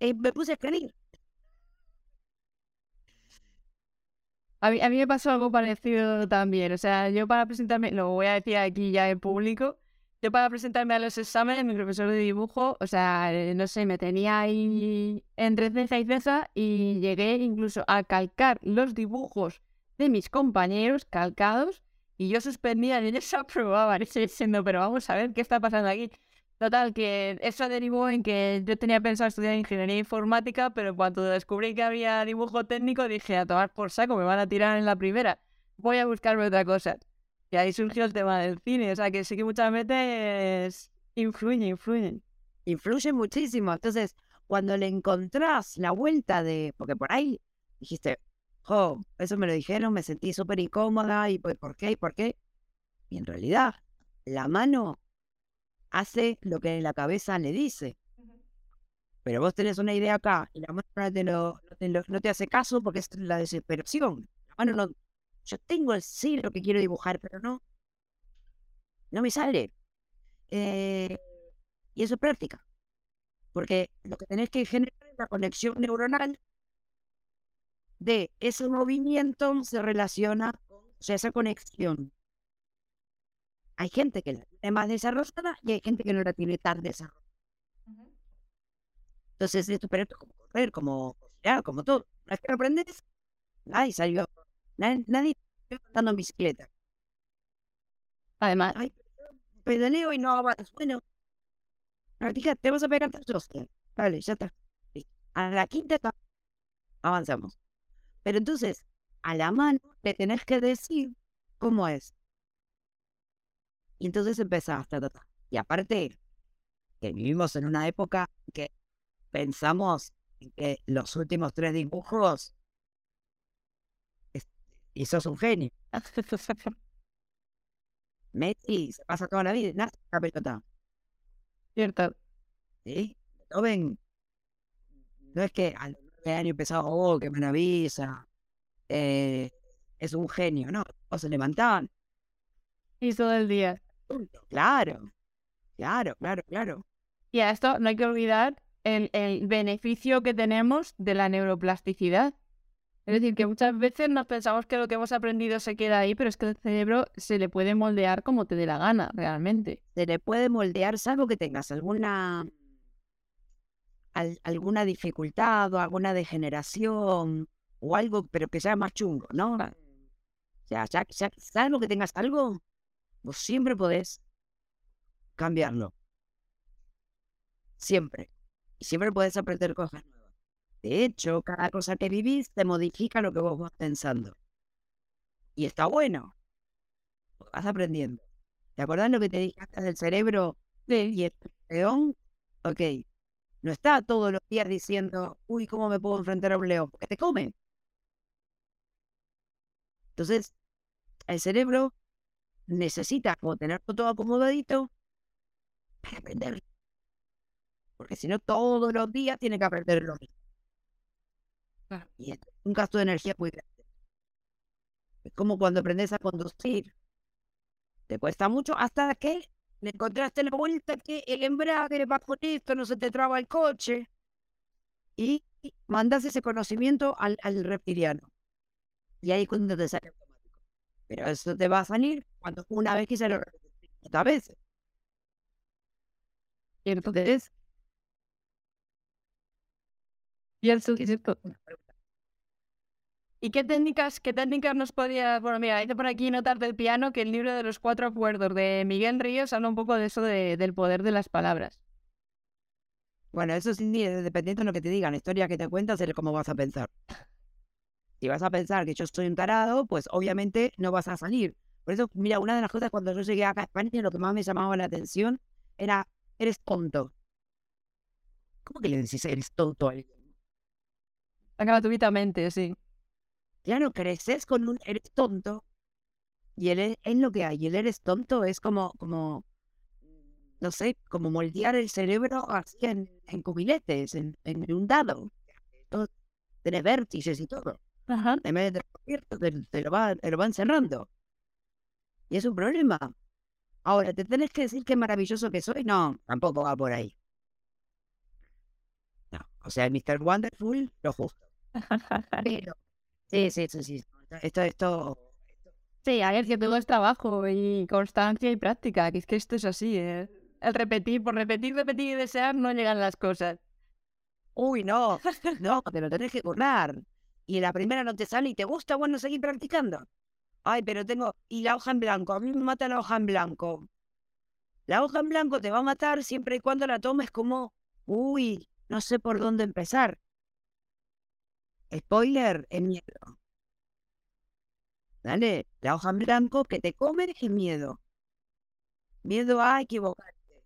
Y me puse a escribir. A mí, a mí me pasó algo parecido también. O sea, yo para presentarme, lo voy a decir aquí ya en público, yo para presentarme a los exámenes, mi profesor de dibujo, o sea, eh, no sé, me tenía ahí entre ceja y ceja y llegué incluso a calcar los dibujos de mis compañeros calcados y yo suspendía y ellos (laughs) aprobaban. Y yo diciendo, pero vamos a ver qué está pasando aquí. Total, que eso derivó en que yo tenía pensado estudiar ingeniería informática, pero cuando descubrí que había dibujo técnico dije, a tomar por saco, me van a tirar en la primera. Voy a buscarme otra cosa. Y ahí surgió el tema del cine, o sea que sí que muchas veces influye, influyen. Influye muchísimo. Entonces, cuando le encontrás la vuelta de, porque por ahí dijiste, oh, eso me lo dijeron, me sentí súper incómoda y pues, ¿por qué? ¿Y por qué? Y en realidad, la mano hace lo que la cabeza le dice. Pero vos tenés una idea acá y la mano no te, lo, no te, hace caso porque es la desesperación. La mano no. Yo tengo el sí lo que quiero dibujar, pero no. No me sale. Eh, y eso es práctica. Porque lo que tenés que generar es la conexión neuronal de ese movimiento se relaciona con o sea, esa conexión. Hay gente que la tiene más desarrollada y hay gente que no la tiene tan desarrollada. Entonces, esto, pero esto es como correr, como cocinar, como todo. Una vez que lo aprendes, nadie salió, nadie, nadie andando en bicicleta. Además, Ay, pedaleo y no avanzas. Bueno, practica, te vas a pegar tres Vale, ya está. A la quinta etapa avanzamos. Pero entonces, a la mano le tenés que decir cómo es. Y entonces empezaste a tratar. Y aparte, que vivimos en una época que pensamos en que los últimos tres dibujos y sos un genio. (laughs) Messi se pasa toda la vida, nada, la pelota. Cierto. ¿Sí? ven no es que al año empezaba, oh, qué maravilla, eh, es un genio, ¿no? O se levantaban. Y todo el día. Claro, claro, claro, claro. Y a esto no hay que olvidar el, el beneficio que tenemos de la neuroplasticidad. Es decir, que muchas veces nos pensamos que lo que hemos aprendido se queda ahí, pero es que el cerebro se le puede moldear como te dé la gana, realmente. Se le puede moldear, salvo que tengas alguna alguna dificultad o alguna degeneración o algo, pero que sea más chungo, ¿no? O sea, ya, ya, salvo que tengas algo, vos siempre podés cambiarlo. Siempre. Y siempre podés aprender cosas nuevas. De hecho, cada cosa que vivís te modifica lo que vos vas pensando. Y está bueno. Vas aprendiendo. ¿Te acordás lo que te dije antes del cerebro y el león? Ok, no está todos los días diciendo, uy, ¿cómo me puedo enfrentar a un león? Porque te come. Entonces, el cerebro necesita como tenerlo todo acomodadito para aprender. Porque si no, todos los días tiene que aprender lo mismo. Y es un gasto de energía muy grande. Es como cuando aprendes a conducir. Te cuesta mucho hasta que le encontraste la vuelta que el embrague va con esto, no se te traba el coche. Y mandas ese conocimiento al, reptiliano. Y ahí es cuando te sale automático. Pero eso te va a salir cuando una vez que se lo repites otra vez. Y entonces. Y el ¿Y qué técnicas, qué técnicas nos podías...? Bueno, mira, dice por aquí notar del piano que el libro de los cuatro acuerdos de Miguel Ríos habla un poco de eso del poder de las palabras. Bueno, eso sí, dependiendo de lo que te digan, la historia que te cuentas es cómo vas a pensar. Si vas a pensar que yo estoy un tarado, pues obviamente no vas a salir. Por eso, mira, una de las cosas cuando yo llegué acá a España, lo que más me llamaba la atención era, eres tonto. ¿Cómo que le decís eres tonto a alguien? Gratuitamente, sí. Claro, creces con un eres tonto y él es, lo que hay. El eres tonto es como, como, no sé, como moldear el cerebro así en, en cubiletes, en, un dado. Todo, tiene vértices y todo. Ajá. En vez de te, te, lo va, te lo va encerrando. Y es un problema. Ahora, ¿te tenés que decir qué maravilloso que soy? No, tampoco va por ahí. No, o sea, Mr. Wonderful, lo justo. (laughs) Pero Sí, sí, sí, sí. Esto, esto. Sí, a ver, que todo es trabajo y constancia y práctica, que es que esto es así, ¿eh? El repetir, por repetir, repetir y desear no llegan las cosas. Uy, no, no, te lo tenés que currar. Y la primera no te sale y te gusta, bueno, seguir practicando. Ay, pero tengo. Y la hoja en blanco, a mí me mata la hoja en blanco. La hoja en blanco te va a matar siempre y cuando la tomes como, uy, no sé por dónde empezar. Spoiler, es miedo. ¿Vale? La hoja en blanco que te come es miedo. Miedo a equivocarte.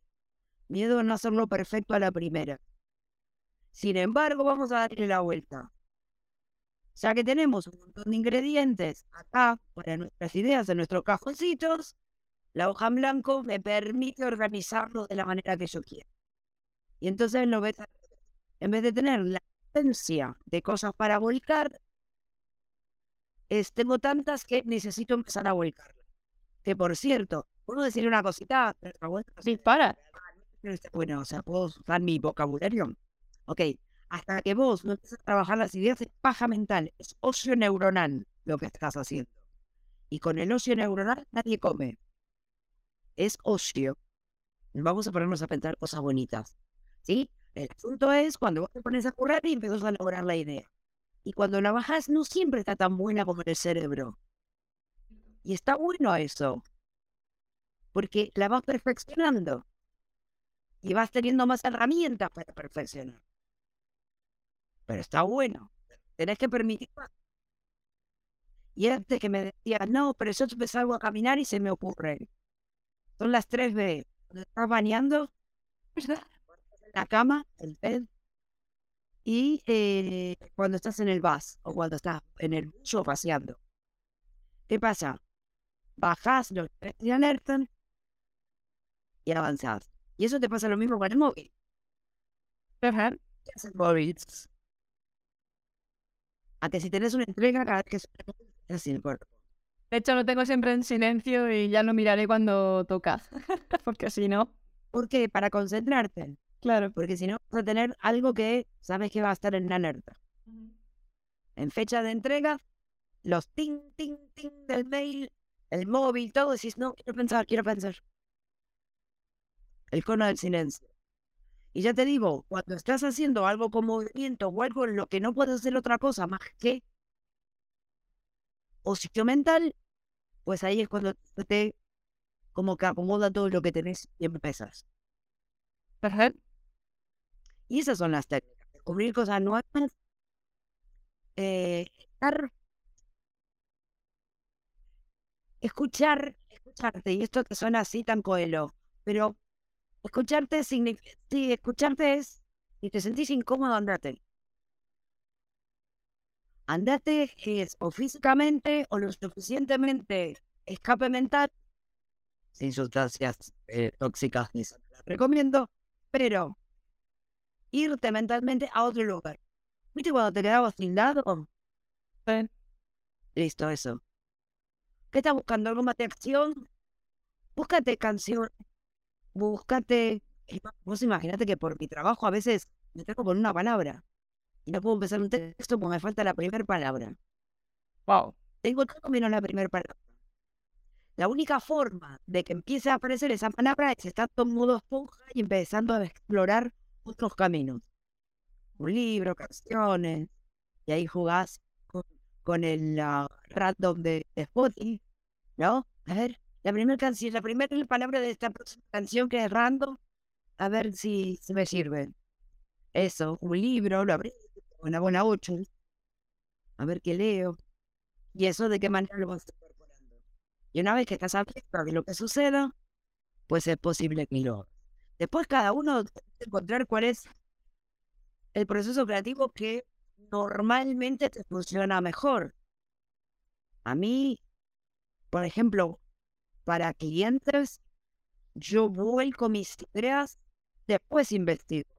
Miedo a no hacerlo perfecto a la primera. Sin embargo, vamos a darle la vuelta. Ya que tenemos un montón de ingredientes acá para nuestras ideas en nuestros cajoncitos, la hoja en blanco me permite organizarlo de la manera que yo quiero. Y entonces lo ves, en vez de tener la ausencia de cosas para volcar, es, tengo tantas que necesito empezar a volcar. Que por cierto, puedo decir una cosita, dispara. (laughs) Bueno, o sea, puedo usar mi vocabulario. Ok, hasta que vos no empieces a trabajar las ideas, es paja mental, es ocio neuronal lo que estás haciendo. Y con el ocio neuronal nadie come. Es ocio. Vamos a ponernos a pensar cosas bonitas. ¿Sí? El asunto es cuando vos te pones a currar y empiezas a lograr la idea. Y cuando la bajas no siempre está tan buena como el cerebro. Y está bueno eso. Porque la vas perfeccionando. Y vas teniendo más herramientas para perfeccionar. Pero está bueno. Tenés que permitir Y antes que me decía, no, pero yo salgo a caminar y se me ocurre. Son las 3 de cuando estás bañando, en (laughs) la cama, el bed, y eh, cuando estás en el bus o cuando estás en el bus paseando. ¿Qué pasa? Bajás los alerta y avanzás. Y eso te pasa lo mismo con el móvil. Ajá. ¿Qué hace el móvil? A que si tenés una entrega, cada vez que es así el cuerpo. De hecho, lo tengo siempre en silencio y ya lo miraré cuando toca. (laughs) porque si no. ¿Por qué? Para concentrarte. Claro. Porque si no, vas a tener algo que sabes que va a estar en la alerta. En fecha de entrega, los ting, ting, ting del mail, el móvil, todo, decís, no, quiero pensar, quiero pensar. El cono del silencio. Y ya te digo, cuando estás haciendo algo con movimiento o algo en lo que no puedes hacer otra cosa más que o sitio mental, pues ahí es cuando te como que acomoda todo lo que tenés y empezas. Perfecto. Y esas son las técnicas. Descubrir cosas nuevas. Eh, estar, escuchar, escucharte. Y esto te suena así tan coelo. Pero escucharte significa. Sí, escucharte es. Si te sentís incómodo, andate andate es o físicamente o lo suficientemente escape mental, sin sustancias eh, tóxicas, recomiendo, pero irte mentalmente a otro lugar. ¿Viste cuando te quedabas sin lado? Listo, eso. ¿Qué estás buscando? ¿Algo más de acción? Búscate canción. Búscate. Vos imagínate que por mi trabajo a veces me tengo con una palabra y no puedo empezar un texto porque me falta la primera palabra. Wow. Tengo todo menos la primera palabra. La única forma de que empiece a aparecer esa palabra es estar en modo esponja y empezando a explorar otros caminos. Un libro, canciones, y ahí jugás con, el uh, random de, Spotify, ¿no? A ver, la primera canción, la primera palabra de esta canción que es random, a ver si, si me sirve. Eso, un libro, lo abrí, una buena ocho, a ver qué leo. Y eso de qué manera lo vas incorporando. Y una vez que estás abierto a lo que suceda, pues es posible que lo Después cada uno tiene que encontrar cuál es el proceso creativo que normalmente te funciona mejor. A mí, por ejemplo, para clientes, yo vuelco mis ideas, después investigo.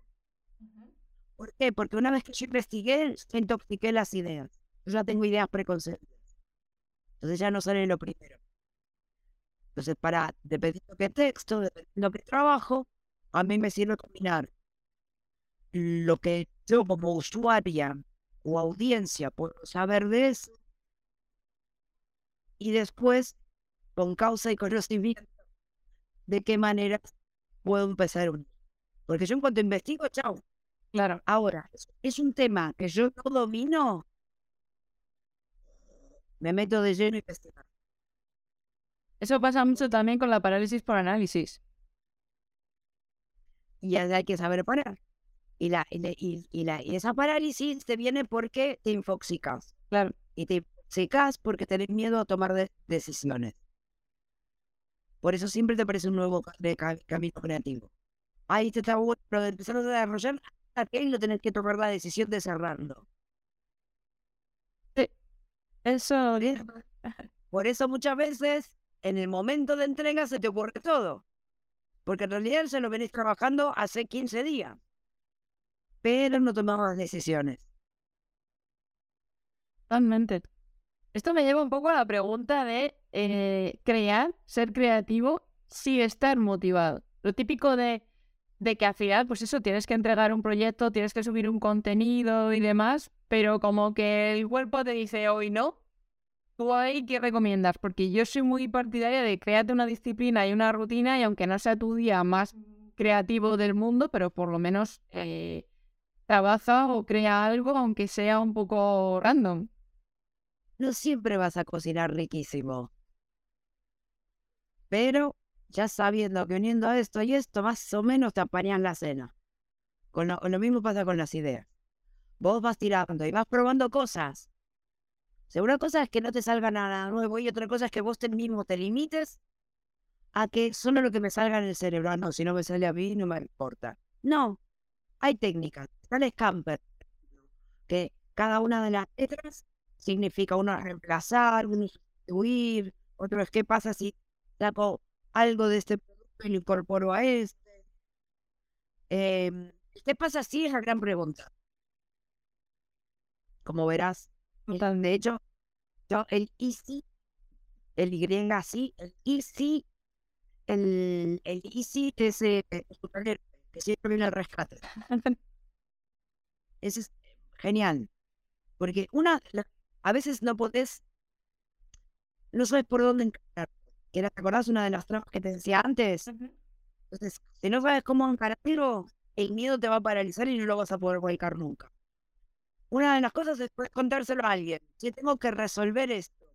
¿Por qué? Porque una vez que yo investigué, intoxiqué las ideas. Yo ya tengo ideas preconcebidas. Entonces ya no sale lo primero. Entonces, para, dependiendo qué texto, dependiendo qué trabajo, a mí me sirve combinar lo que yo como usuaria o audiencia puedo saber de eso y después con causa y conocimiento de qué manera puedo empezar un porque yo en cuanto investigo chao Claro. Ahora, es un tema que yo no domino, me meto de lleno y investigar. Eso pasa mucho también con la parálisis por análisis. Y hay que saber parar. Y, la, y, la, y esa parálisis te viene porque te infoxicas. Claro. Y te infoxicas porque tenés miedo a tomar decisiones. Por eso siempre te parece un nuevo camino creativo. Ahí te está bueno, pero empezar a desarrollar aquel no tenés que tomar la decisión de cerrarlo. Eso. Por eso muchas veces en el momento de entrega se te ocurre todo. Porque en realidad se lo venís trabajando hace 15 días. Pero no tomamos decisiones. Totalmente. Esto me lleva un poco a la pregunta de eh, crear, ser creativo, sí estar motivado. Lo típico de, de que al final, pues eso, tienes que entregar un proyecto, tienes que subir un contenido y demás, pero como que el cuerpo te dice hoy no, ¿Tú ahí qué recomiendas? Porque yo soy muy partidaria de créate una disciplina y una rutina y aunque no sea tu día más creativo del mundo, pero por lo menos eh, trabaja o crea algo aunque sea un poco random. No siempre vas a cocinar riquísimo. Pero ya sabiendo que uniendo a esto y esto, más o menos te apañas la cena. Con lo mismo pasa con las ideas. Vos vas tirando y vas probando cosas una cosa es que no te salga nada nuevo y otra cosa es que vos te mismo te limites a que solo lo que me salga en el cerebro. Ah, no, si no me sale a mí, no me importa. No, hay técnicas. Está el scamper, que cada una de las letras significa uno reemplazar, uno sustituir, otro es qué pasa si saco algo de este producto y lo incorporo a este. Em, ¿Qué pasa si es la gran pregunta? Como verás, de hecho, yo el easy, el Y así, el easy, el, el easy ese que siempre viene al rescate. (laughs) Ese es genial. Porque una, a veces no podés, no sabes por dónde encarar. ¿Te acordás una de las trampas que te decía antes? Entonces, si no sabes cómo encararlo, el miedo te va a paralizar y no lo vas a poder volcar nunca una de las cosas es contárselo a alguien. Si tengo que resolver esto,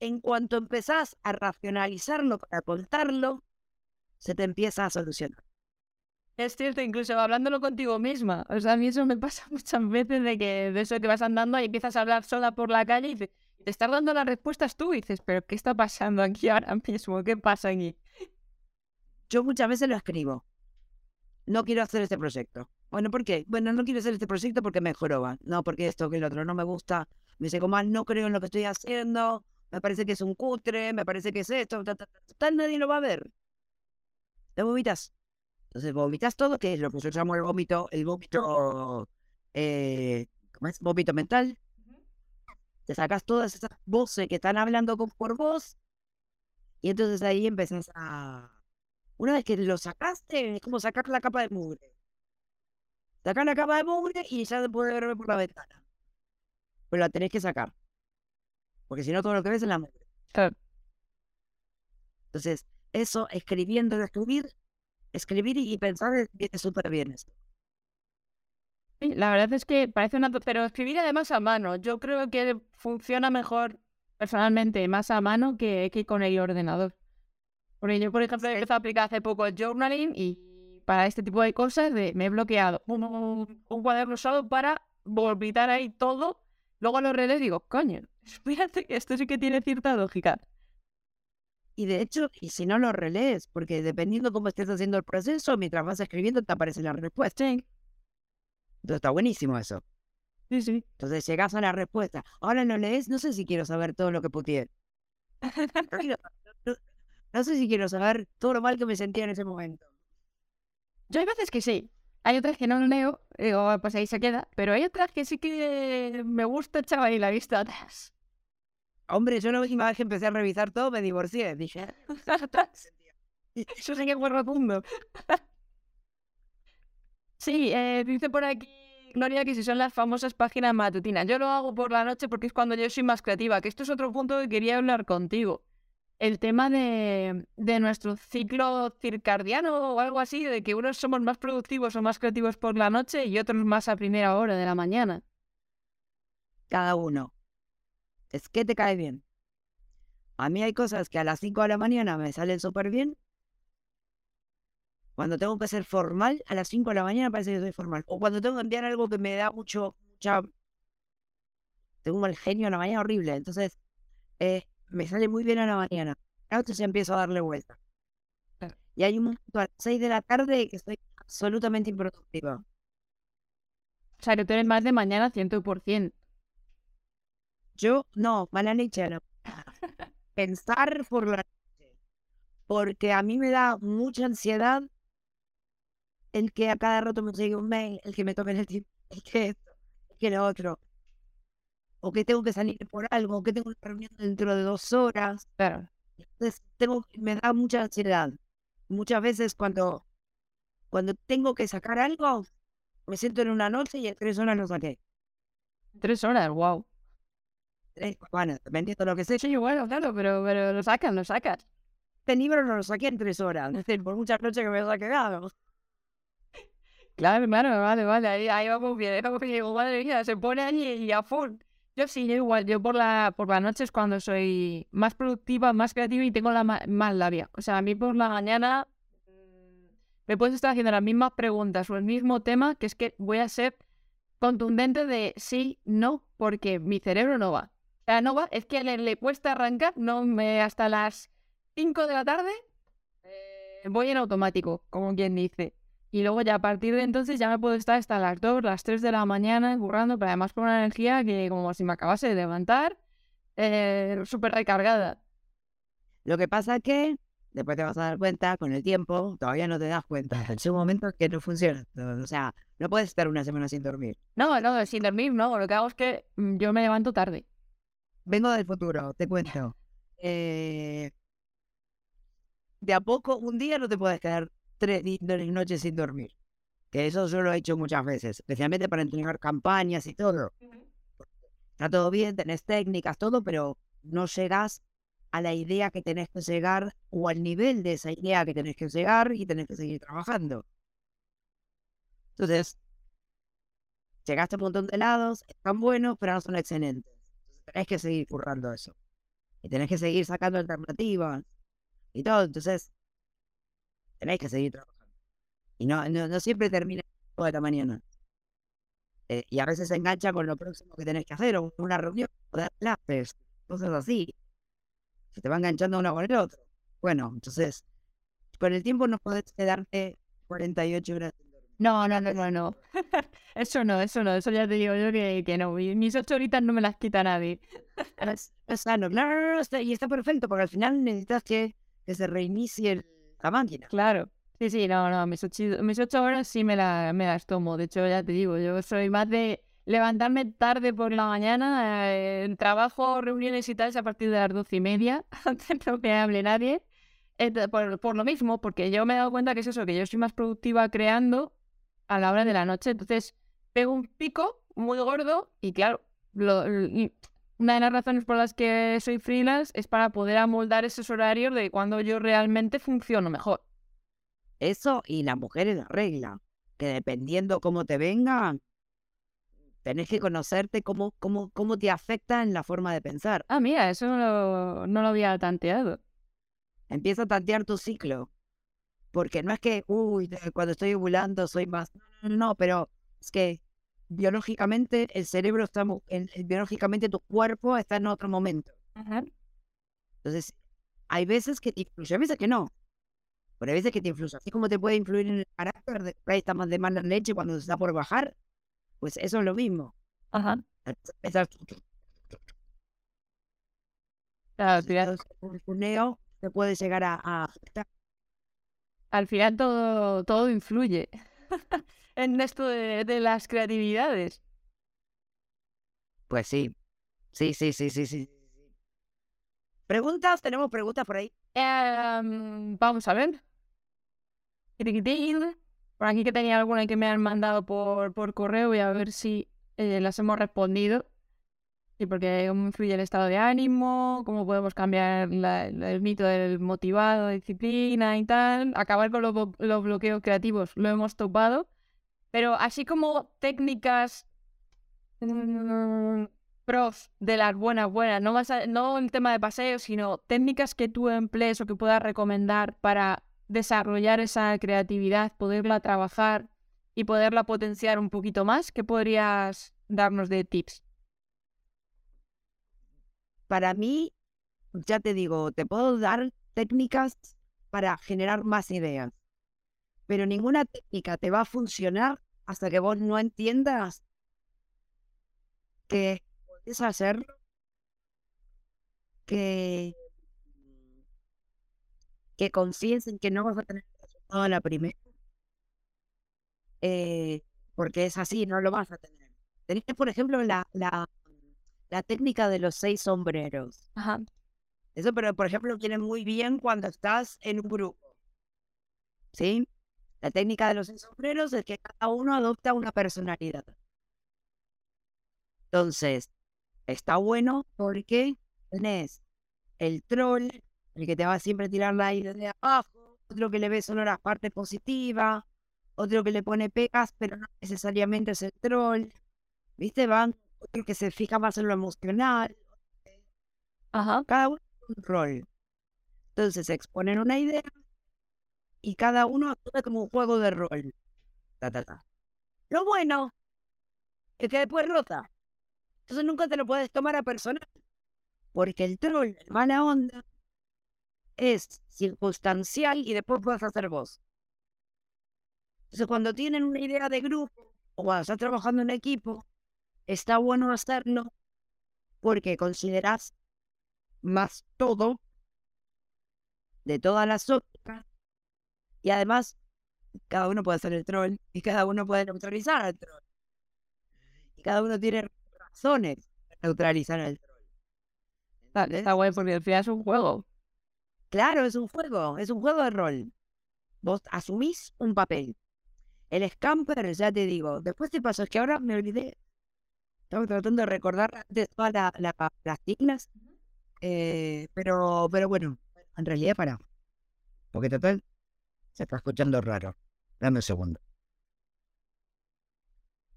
en cuanto empezás a racionalizarlo para contarlo, se te empieza a solucionar. Es cierto, incluso hablándolo contigo misma. O sea, a mí eso me (laughs) pasa muchas veces de que de eso que vas andando y empiezas a hablar sola por la calle y te, te estás dando las respuestas tú y dices, pero ¿qué está pasando aquí ahora mismo? ¿Qué pasa aquí? Yo muchas veces lo escribo. No quiero hacer este proyecto. Bueno, ¿por qué? Bueno, no quiero hacer este proyecto porque me joroba. No, porque esto, que el otro no me gusta. Me dice, como no creo en lo que estoy haciendo. Me parece que es un cutre. Me parece que es esto. Tal, nadie lo va a ver. Te vomitas. Entonces vomitas todo, que es lo que yo llamo el vómito, el vómito, eh, ¿cómo es? Vómito mental. Te sacas todas esas voces que están hablando con, por vos. Y entonces ahí empezás a... Una vez que lo sacaste, es como sacar la capa de mugre. Sacar la capa de mugre y ya se puede ver por la ventana. Pero la tenés que sacar. Porque si no, todo lo que ves es la mugre. Entonces, eso, escribiendo, escribir, escribir y pensar viene súper bien esto. la verdad es que parece una... Pero escribir además a mano. Yo creo que funciona mejor personalmente más a mano que, que con el ordenador. Porque yo, por ejemplo, he empezado a aplicar hace poco el journaling y para este tipo de cosas de me he bloqueado un, cuaderno solo para volvitar ahí todo. Luego lo releo y digo, coño, (laughs) fíjate que esto sí que tiene cierta lógica. Y de hecho, y si no lo relees, porque dependiendo cómo estés haciendo el proceso, mientras vas escribiendo te aparece la respuesta. Entonces está buenísimo eso. Sí, sí. Entonces llegas a la respuesta. Ahora lo lees, no sé si quiero saber todo lo que puteé. (laughs) no sé si quiero saber todo lo mal que me sentía en ese momento. Yo hay veces que sí. Hay otras que no lo leo, digo, pues ahí se queda. Pero hay otras que sí que me gusta echar ahí la vista atrás. Hombre, yo la última vez que empecé a revisar todo me divorcié. Dije, eso sí (laughs) que fue rotundo. (laughs) sí, eh, dice por aquí Gloria que si son las famosas páginas matutinas. Yo lo hago por la noche porque es cuando yo soy más creativa. Que esto es otro punto que quería hablar contigo el tema de, nuestro ciclo circadiano o algo así, de que unos somos más productivos o más creativos por la noche y otros más a primera hora de la mañana. Cada uno. Es que te cae bien. A mí hay cosas que a las 5 de la mañana me salen súper bien. Cuando tengo que ser formal, a las 5 de la mañana parece que soy formal. O cuando tengo que enviar algo que me da mucho, mucha... Tengo un mal genio en la mañana horrible. Entonces, eh, me sale muy bien a la mañana. Entonces empiezo a darle vuelta. Y hay un momento a las 6 de la tarde que estoy absolutamente improductiva. sea, que tú eres más de mañana 100%. Yo, no, mala leche no. (laughs) Pensar por la noche. Porque a mí me da mucha ansiedad el que a cada rato me llegue un mail, el que me tomen el tiempo, (laughs) el que esto, el que lo otro. O que tengo que salir por algo, o que tengo una reunión dentro de dos horas. Claro. Entonces, tengo, me da mucha ansiedad. Muchas veces cuando, cuando tengo que sacar algo, me siento en una noche y en tres horas lo saqué. Tres horas, wow. Tres, bueno, dependiendo de lo que sea. Sí, bueno, claro, pero, pero lo sacas, lo sacas. Este libro no lo saqué en tres horas. Es decir, por muchas noches que me haya quedado. Claro, claro, vale, vale, ahí, ahí vamos bien, ahí vamos bien. Madre mía, se pone allí y a full. Yo sí, yo igual, yo por la, por las noches cuando soy más productiva, más creativa y tengo la ma- más labia. O sea, a mí por la mañana mm, me puedes estar haciendo las mismas preguntas o el mismo tema, que es que voy a ser contundente de sí, no, porque mi cerebro no va. O sea, no va, es que le, le cuesta arrancar, no me hasta las 5 de la tarde eh, voy en automático, como quien dice. Y luego ya a partir de entonces ya me puedo estar hasta las 2, las 3 de la mañana currando, pero además con una energía que como si me acabase de levantar, eh, súper recargada. Lo que pasa es que después te vas a dar cuenta con el tiempo, todavía no te das cuenta. (laughs) En un momento que no funciona. O sea, no puedes estar una semana sin dormir. No, no, sin dormir, no. Lo que hago es que mm, yo me levanto tarde. Vengo del futuro, te cuento. (laughs) Eh, de a poco, un día no te puedes quedar tres noches sin dormir. Que eso yo lo he hecho muchas veces, especialmente para entregar campañas y todo. Está todo bien, tenés técnicas, todo, pero no llegas a la idea que tenés que llegar o al nivel de esa idea que tenés que llegar y tenés que seguir trabajando. Entonces, llegaste a un montón de lados, están buenos, pero no son excelentes. Entonces, tenés que seguir currando eso. Y tenés que seguir sacando alternativas y todo. Entonces, tenés que seguir trabajando. Y no, no, no siempre termina toda la mañana. Eh, y a veces se engancha con lo próximo que tenés que hacer, o una reunión, o dar clases, cosas así. Se te va enganchando uno con el otro. Bueno, entonces, con el tiempo no podés quedarte 48 horas. No, no, no, no, no. (laughs) Eso no, eso no, eso ya te digo yo que, que no. Mi- Mis ocho horitas no me las quita nadie. No (laughs) es, no es sano. No, no, no, está- y está perfecto, porque al final necesitas que, que se reinicie el- la máquina. Claro. Sí, sí, no, no, mis ocho, mis ocho horas sí me, la, me las tomo. De hecho, ya te digo, yo soy más de levantarme tarde por la mañana, eh, trabajo, reuniones y tal a partir de las doce y media, (laughs) antes no me hable nadie. Por, lo mismo, porque yo me he dado cuenta que es eso, que yo soy más productiva creando a la hora de la noche. Entonces, pego un pico muy gordo y claro, lo- y una de las razones por las que soy freelance es para poder amoldar esos horarios de cuando yo realmente funciono mejor. Eso y la mujer es la regla. Que dependiendo cómo te venga, tenés que conocerte cómo, cómo, cómo te afecta en la forma de pensar. Ah, mira, eso no lo, no lo había tanteado. Empieza a tantear tu ciclo. Porque no es que, uy, cuando estoy ovulando soy más. No, no, no, pero es que biológicamente el cerebro está, el- el- biológicamente tu cuerpo está en otro momento. Entonces, hay veces que te influye, hay veces que no. Pero hay veces que te influye. Así como te puede influir en el carácter, de ahí está más de mala leche cuando está por bajar, pues eso es lo mismo. Ajá. Esa- Claro, al final, ese ronroneo te puede llegar a, a al final todo, todo influye (laughs) en esto de, de las creatividades. Pues sí. Sí, sí, sí, sí, sí. ¿Preguntas? ¿Tenemos preguntas por ahí? Em, vamos a ver. Por aquí que tenía alguna que me han mandado por, por correo, voy a ver si eh, las hemos respondido. Sí, porque cómo influye el estado de ánimo, cómo podemos cambiar la- el mito del motivado, disciplina y tal, acabar con los, los bloqueos creativos, lo hemos topado. Pero así como técnicas mm, pros de las buenas, buenas, no, más a- no el tema de paseo, sino técnicas que tú emplees o que puedas recomendar para desarrollar esa creatividad, poderla trabajar y poderla potenciar un poquito más, ¿qué podrías darnos de tips? Para mí, ya te digo, te puedo dar técnicas para generar más ideas. Pero ninguna técnica te va a funcionar hasta que vos no entiendas que puedes hacerlo, que, que confíes en que no vas a tener resultado a la primera. Eh, porque es así, no lo vas a tener. Tenés, por ejemplo, la, la, la técnica de los seis sombreros. Ajá. Eso, pero por ejemplo, viene muy bien cuando estás en un grupo. ¿Sí? La técnica de los sombreros es que cada uno adopta una personalidad. Entonces, está bueno porque tenés el troll, el que te va a siempre tirar la idea de abajo, otro que le ve solo la parte positiva, otro que le pone pegas, pero no necesariamente es el troll. ¿Viste? Van, otro que se fija más en lo emocional. Ajá. Cada uno un rol. Entonces exponen una idea y cada uno actúa como un juego de rol. Ta, ta, ta. Lo bueno es que después rota. Entonces nunca te lo puedes tomar a personal. Porque el troll, el mala onda, es circunstancial y después puedes hacer vos. Entonces cuando tienen una idea de grupo o cuando estás trabajando en equipo, está bueno hacerlo porque consideras más todo de todas las ópticas y además cada uno puede ser el troll y cada uno puede neutralizar al troll. Y cada uno tiene razones para neutralizar al troll. Está, está guay porque al final es un juego. Claro, es un juego, es un juego de rol. Vos asumís un papel. El scamper, ya te digo, después te pasó, es que ahora me olvidé. Estaba tratando de recordar antes todas la- la- las siglas. eh, pero, pero bueno, en realidad para. Porque total, se está escuchando raro. Dame un segundo.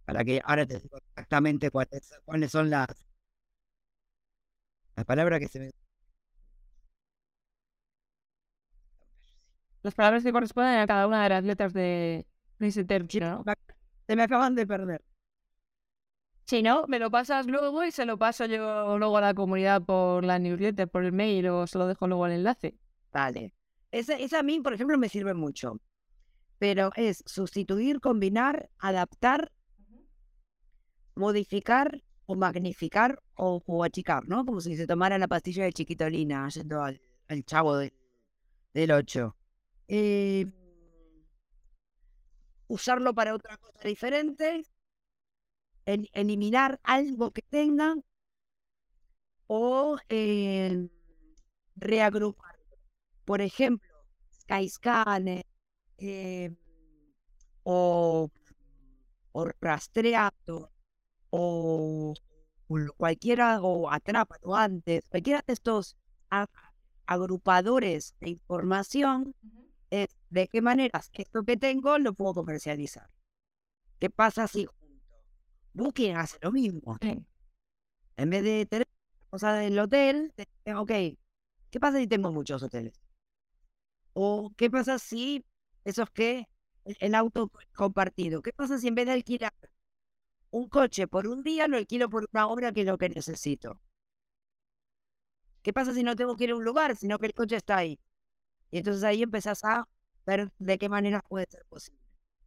Para que ahora te digo exactamente cuáles, cuáles son las, las palabras que se me Las palabras que corresponden a cada una de las letras de, ese término, ¿no? se me acaban de perder. Si no, me lo pasas luego y se lo paso yo luego a la comunidad por la newsletter, por el mail o se lo dejo luego el enlace. Vale. Esa, esa a mí, por ejemplo, me sirve mucho. Pero es sustituir, combinar, adaptar, modificar o magnificar o, o achicar, ¿no? Como si se tomara la pastilla de chiquitolina yendo al, al chavo de- del 8. usarlo para otra cosa diferente. el- eliminar algo que tengan o eh, reagrupar. Por ejemplo, Skyscanner eh, o, o Rastreato o, o cualquiera, o Atrápalo antes, cualquiera de estos agrupadores de información, es de qué maneras esto que tengo lo puedo comercializar. ¿Qué pasa si? Booking hace lo mismo. Sí. En vez de tener cosas del hotel, te- ok, ¿qué pasa si tengo muchos hoteles? ¿O qué pasa si esos que el- auto co- compartido? ¿Qué pasa si en vez de alquilar un coche por un día, lo alquilo por una hora que es lo que necesito? ¿Qué pasa si no tengo que ir a un lugar, sino que el coche está ahí? Y entonces ahí empezás a ver de qué manera puede ser posible.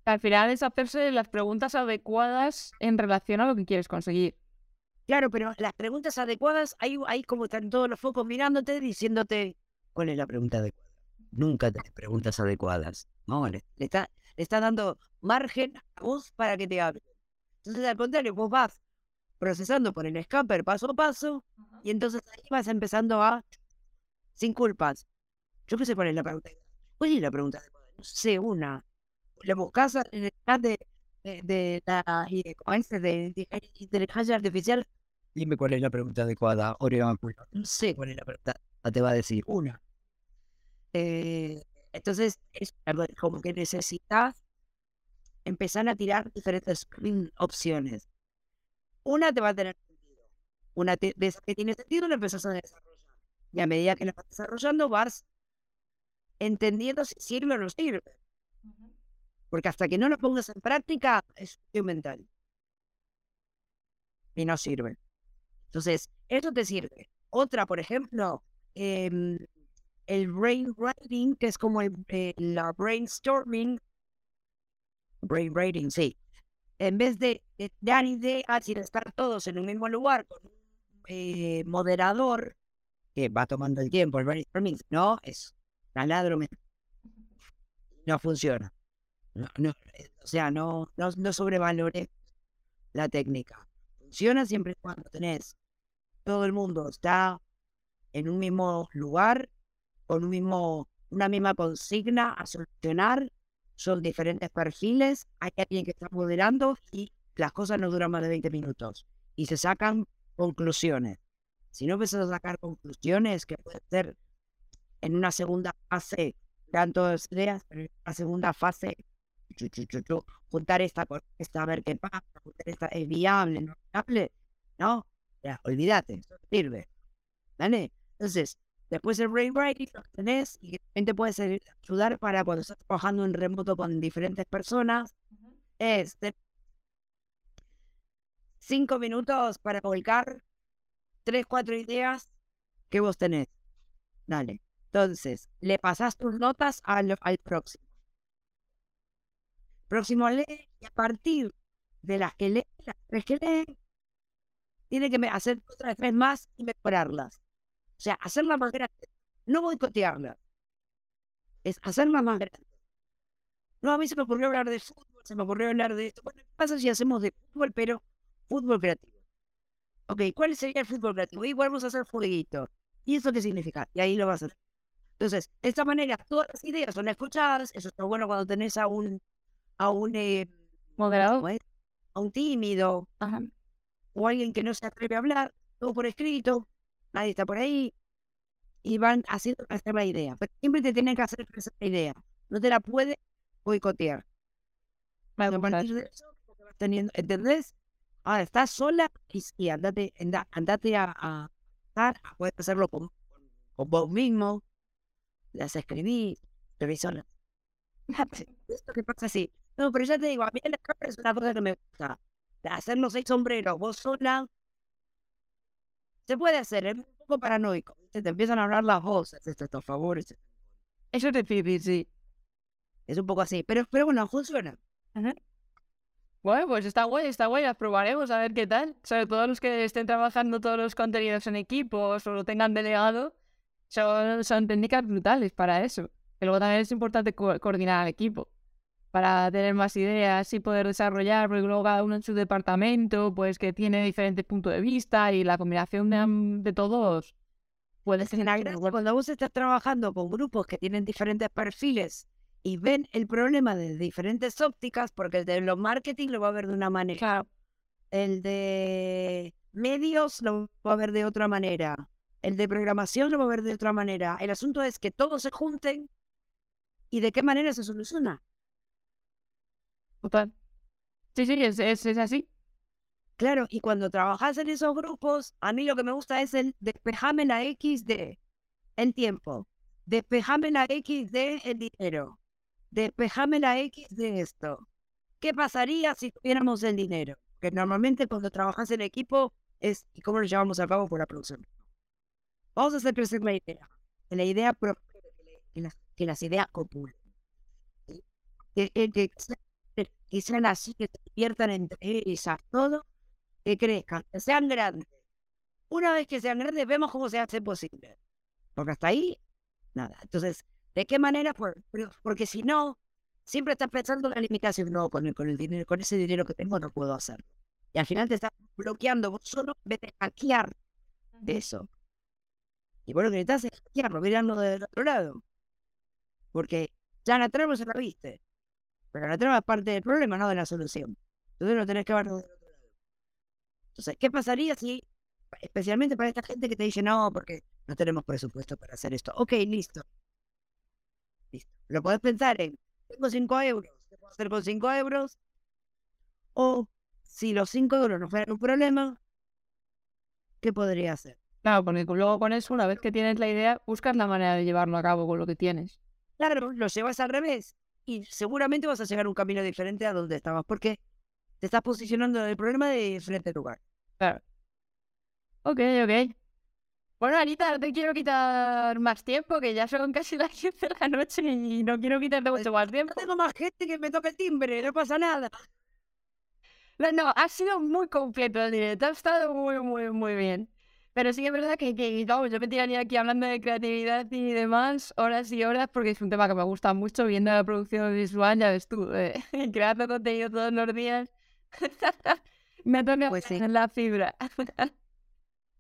Al final es hacerse las preguntas adecuadas en relación a lo que quieres conseguir. Claro, pero las preguntas adecuadas, ahí, ahí como están todos los focos mirándote, diciéndote cuál es la pregunta adecuada. Nunca tenés preguntas adecuadas. No, le, le está, le está dando margen a vos para que te hable. Entonces, al contrario, vos vas procesando por el escaper paso a paso y entonces ahí vas empezando a, sin culpas. Yo qué sé cuál es la pregunta. ¿Cuál es la pregunta adecuada? No sé, una. La buscas en el chat de, de, de la inteligencia artificial. Dime cuál es la pregunta adecuada, Oreáculo. No sé cuál es la pregunta. Te va a decir una. Eh, entonces, es como que necesitas empezar a tirar diferentes mm, opciones. Una te va a tener sentido. Una te- de esas que tiene sentido la empezás a desarrollar. Y a medida que la vas desarrollando, vas entendiendo si sirve o no sirve. Porque hasta que no lo pongas en práctica, es cuestión mental. Y no sirve. Entonces, eso te sirve. Otra, por ejemplo, em, el brainwriting, que es como el, eh, la brainstorming. Brainwriting, sí. en vez de eh, dar ideas y de estar todos en un mismo lugar con un eh, moderador que va tomando el tiempo, el brainstorming, no, es taladro, no funciona. No, no, o sea, no, no, no sobrevalore la técnica. Funciona siempre cuando tenés todo el mundo está en un mismo lugar, con un mismo, una misma consigna a solucionar, son diferentes perfiles, hay alguien que está moderando y las cosas no duran más de 20 minutos y se sacan conclusiones. Si no empiezas a sacar conclusiones, que puede ser en una segunda fase, dan todas ideas, pero en una segunda fase, juntar esta con esta, a ver qué pasa, juntar esta, es viable, no es viable, no, ya, olvídate, eso sirve. ¿Vale? Entonces, después el brainwriting lo tenés y también te puede ayudar para cuando estás trabajando en remoto con diferentes personas. Es de cinco minutos para volcar tres, cuatro ideas que vos tenés. Dale. Entonces, le pasas tus notas al, al próximo. Próximo lee y a partir de las que lee, las tres que lee, tiene que hacer otras tres más y mejorarlas. O sea, hacerlas más grande. No boicotearlas. Es hacerlas más grande. No, a mí se me ocurrió hablar de fútbol, se me ocurrió hablar de esto. Bueno, ¿qué pasa si hacemos de fútbol, pero fútbol creativo? Ok, ¿cuál sería el fútbol creativo? Igual vamos a hacer fueguito. ¿Y eso qué significa? Y ahí lo vas a hacer. Entonces, de esta manera, todas las ideas son escuchadas. Eso está bueno cuando tenés a un, a un eh, moderado, a un tímido, Ajá o alguien que no se atreve a hablar, todo por escrito, nadie está por ahí, y van haciendo crecer la idea. Pero siempre te tienen que hacer la idea. No te la puede boicotear. A partir de eso, teniendo, ¿entendés? Ahora, estás sola y, andate, andate a, a, a, puedes hacerlo con, con, vos mismo, las escribí, sola. (laughs) (laughs) Esto que pasa así. No, pero ya te digo, a mí la cámara es una cosa que me gusta hacer los seis sombreros vos sola, se puede hacer, es un poco paranoico. Se te empiezan a hablar las voces, estos favores. Eso es difícil, sí. Es un poco así, pero, pero bueno, funciona. Bueno, pues está guay, está guay, las probaremos a ver qué tal. Sobre todo los que estén trabajando todos los contenidos en equipos o lo tengan delegado, son, son técnicas brutales para eso. Pero luego también es importante coordinar al equipo para tener más ideas y poder desarrollar, porque luego cada uno en su departamento, pues que tiene diferentes puntos de vista y la combinación de, de todos puede ser... Cuando vos estás trabajando con grupos que tienen diferentes perfiles y ven el problema de diferentes ópticas, porque el de los marketing lo va a ver de una manera, el de medios lo va a ver de otra manera, el de programación lo va a ver de otra manera. El asunto es que todos se junten y de qué manera se soluciona. Total. Sí, sí, es, es, así. Claro, y cuando trabajas en esos grupos, a mí lo que me gusta es el despejame la X de el tiempo, despejame la X de el dinero, despejame la X de esto. ¿Qué pasaría si tuviéramos el dinero? Que normalmente cuando trabajas en equipo es, ¿y cómo lo llevamos a cabo por la producción? Vamos a hacer crecer la idea, que la idea que las, que las ideas copulen. Que, que, que sean así, que se diviertan entre ellas, todo, que crezcan, que sean grandes. Una vez que sean grandes, vemos cómo se hace posible. Porque hasta ahí, nada. Entonces, ¿de qué manera? porque si no, siempre estás pensando en la limitación. No, con el, con el dinero, con ese dinero que tengo no puedo hacerlo. Y al final te estás bloqueando vos solo en vez de hackear de eso. Y bueno, que necesitas es hackearlo, mirarlo del otro lado. Porque ya la trama se la viste. Pero la trama es parte del problema, no de la solución. Entonces lo tenés que ver del otro lado. Entonces, ¿qué pasaría si, especialmente para esta gente que te dice, no, porque no tenemos presupuesto para hacer esto? Ok, listo. Listo. Lo podés pensar en, tengo 5 euros, ¿qué puedo hacer con 5 euros? O, si los 5 euros no fueran un problema, ¿qué podría hacer? Claro, porque luego con eso, una vez que tienes la idea, buscas la manera de llevarlo a cabo con lo que tienes. Claro, lo llevas al revés y seguramente vas a llegar a un camino diferente a donde estabas, porque te estás posicionando en el problema de diferente lugar. Claro. Ok, ok. Bueno, Anita, no te quiero quitar más tiempo, que ya son casi (laughs) las 10 de la noche y no quiero quitarte mucho más tiempo. tengo más gente que me toque el timbre, no pasa nada. No, no, ha sido muy completo el directo, ha estado muy, muy, muy bien. Pero sí que es verdad que, que yo me tiraría aquí hablando de creatividad y demás horas y horas porque es un tema que me gusta mucho viendo la producción visual, ya ves tú, eh, (laughs) creando contenido todos los días. (laughs) me toca Pues sí. la fibra. (laughs)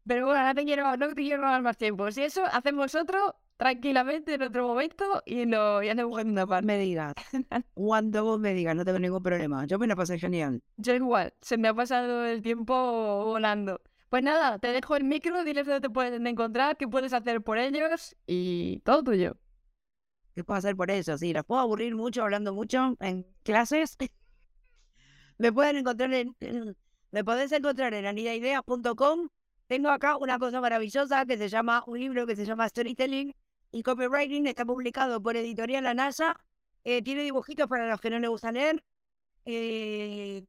Pero bueno, no te quiero, no te quiero robar más tiempo. Si eso, hacemos otro tranquilamente en otro momento y lo y hacemos una parte. Me digas. Cuando vos me digas, no tengo ningún problema. Yo me la pasé genial. Yo igual, se me ha pasado el tiempo volando. Pues nada, te dejo el micro, diles dónde te pueden encontrar, qué puedes hacer por ellos y todo tuyo. ¿Qué puedo hacer por eso? Sí, los puedo aburrir mucho hablando mucho en clases. (laughs) Me pueden encontrar en. Me podés encontrar en anidaideas.com. Tengo acá una cosa maravillosa que se llama, un libro que se llama Storytelling y Copywriting. Está publicado por Editorial La NASA. Eh, tiene dibujitos para los que no les gusta leer. Eh,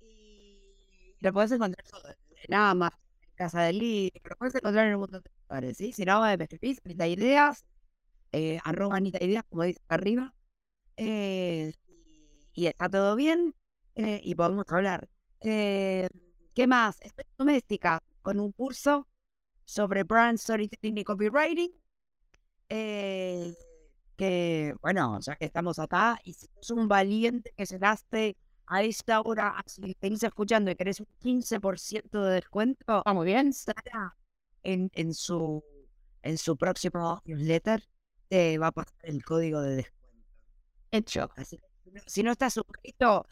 y lo podés encontrar todo. En Amazon, en Casa del Libro. Podés encontrar en un montón de lugares, ¿sí? Si no, me escribís, Anita Ideas, eh, arroba Anita Ideas, como dice acá arriba. Eh, y está todo bien eh, y podemos hablar. Eh, ¿Qué más? Estoy doméstica con un curso sobre brand storytelling y copywriting. que, bueno, ya que estamos acá, y si sos un valiente que llegaste a esta hora, si estás escuchando y querés un 15% de descuento, Ah, muy bien. Sara en, en su en su próximo newsletter te va a pasar el código de descuento. Hecho. Así si no- estás suscrito,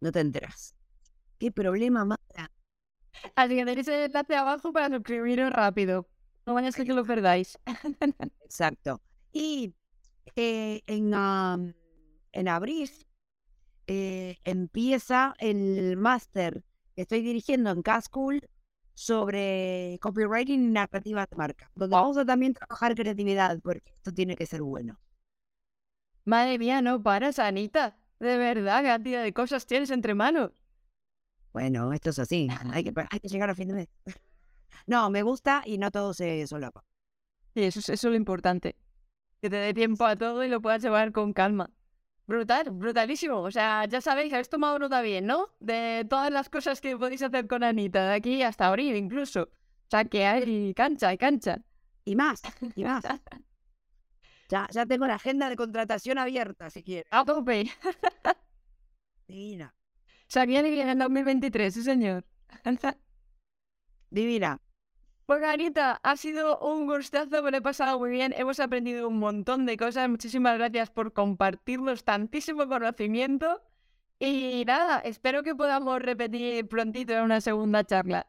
no te enteras. ¿Qué problema más? Así que tenéis el enlace abajo para suscribiros rápido. No vaya a que lo perdáis. (laughs) Exacto. Y eh, en, am, en abril eh, empieza el máster que estoy dirigiendo en K-School sobre copywriting y narrativa de marca, donde vamos a también trabajar creatividad, porque esto tiene que ser bueno. Madre mía, no paras, Anita. De verdad, cantidad de cosas tienes entre manos. Bueno, esto es así, hay que, hay que llegar a fin de mes. No, me gusta y no todo se solapa. Sí, eso, es- eso es lo importante. Que te dé tiempo a todo y lo puedas llevar con calma. Brutal, brutalísimo. O sea, ya sabéis, habéis tomado nota bien, ¿no? De todas las cosas que podéis hacer con Anita, de aquí hasta abril incluso. O sea, que hay cancha, hay cancha. Y más, y más. Ya, ya tengo la agenda de contratación abierta, si quieres. A tope. Divina. Viene bien en 2023, sí señor. Divina. Pues Anita, ha sido un gustazo, me lo he pasado muy bien, hemos aprendido un montón de cosas, muchísimas gracias por compartirnos tantísimo conocimiento y nada, espero que podamos repetir prontito en una segunda charla.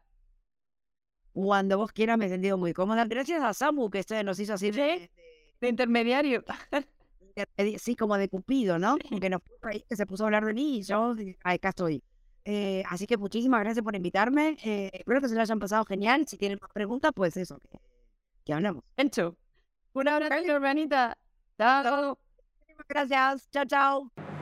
Cuando vos quieras, me he sentido muy cómoda. Gracias a Samu, que este nos hizo así de, De intermediario. (laughs) de- sí, como de cupido, ¿no? Que nos que se puso a hablar de mí y yo, acá estoy. Eh, así que muchísimas gracias por invitarme. Eh, espero que se lo hayan pasado genial. Si tienen más preguntas, pues eso, que, que hablamos. Hecho. Un abrazo, hermanita. Chao. Gracias. Chao, chao.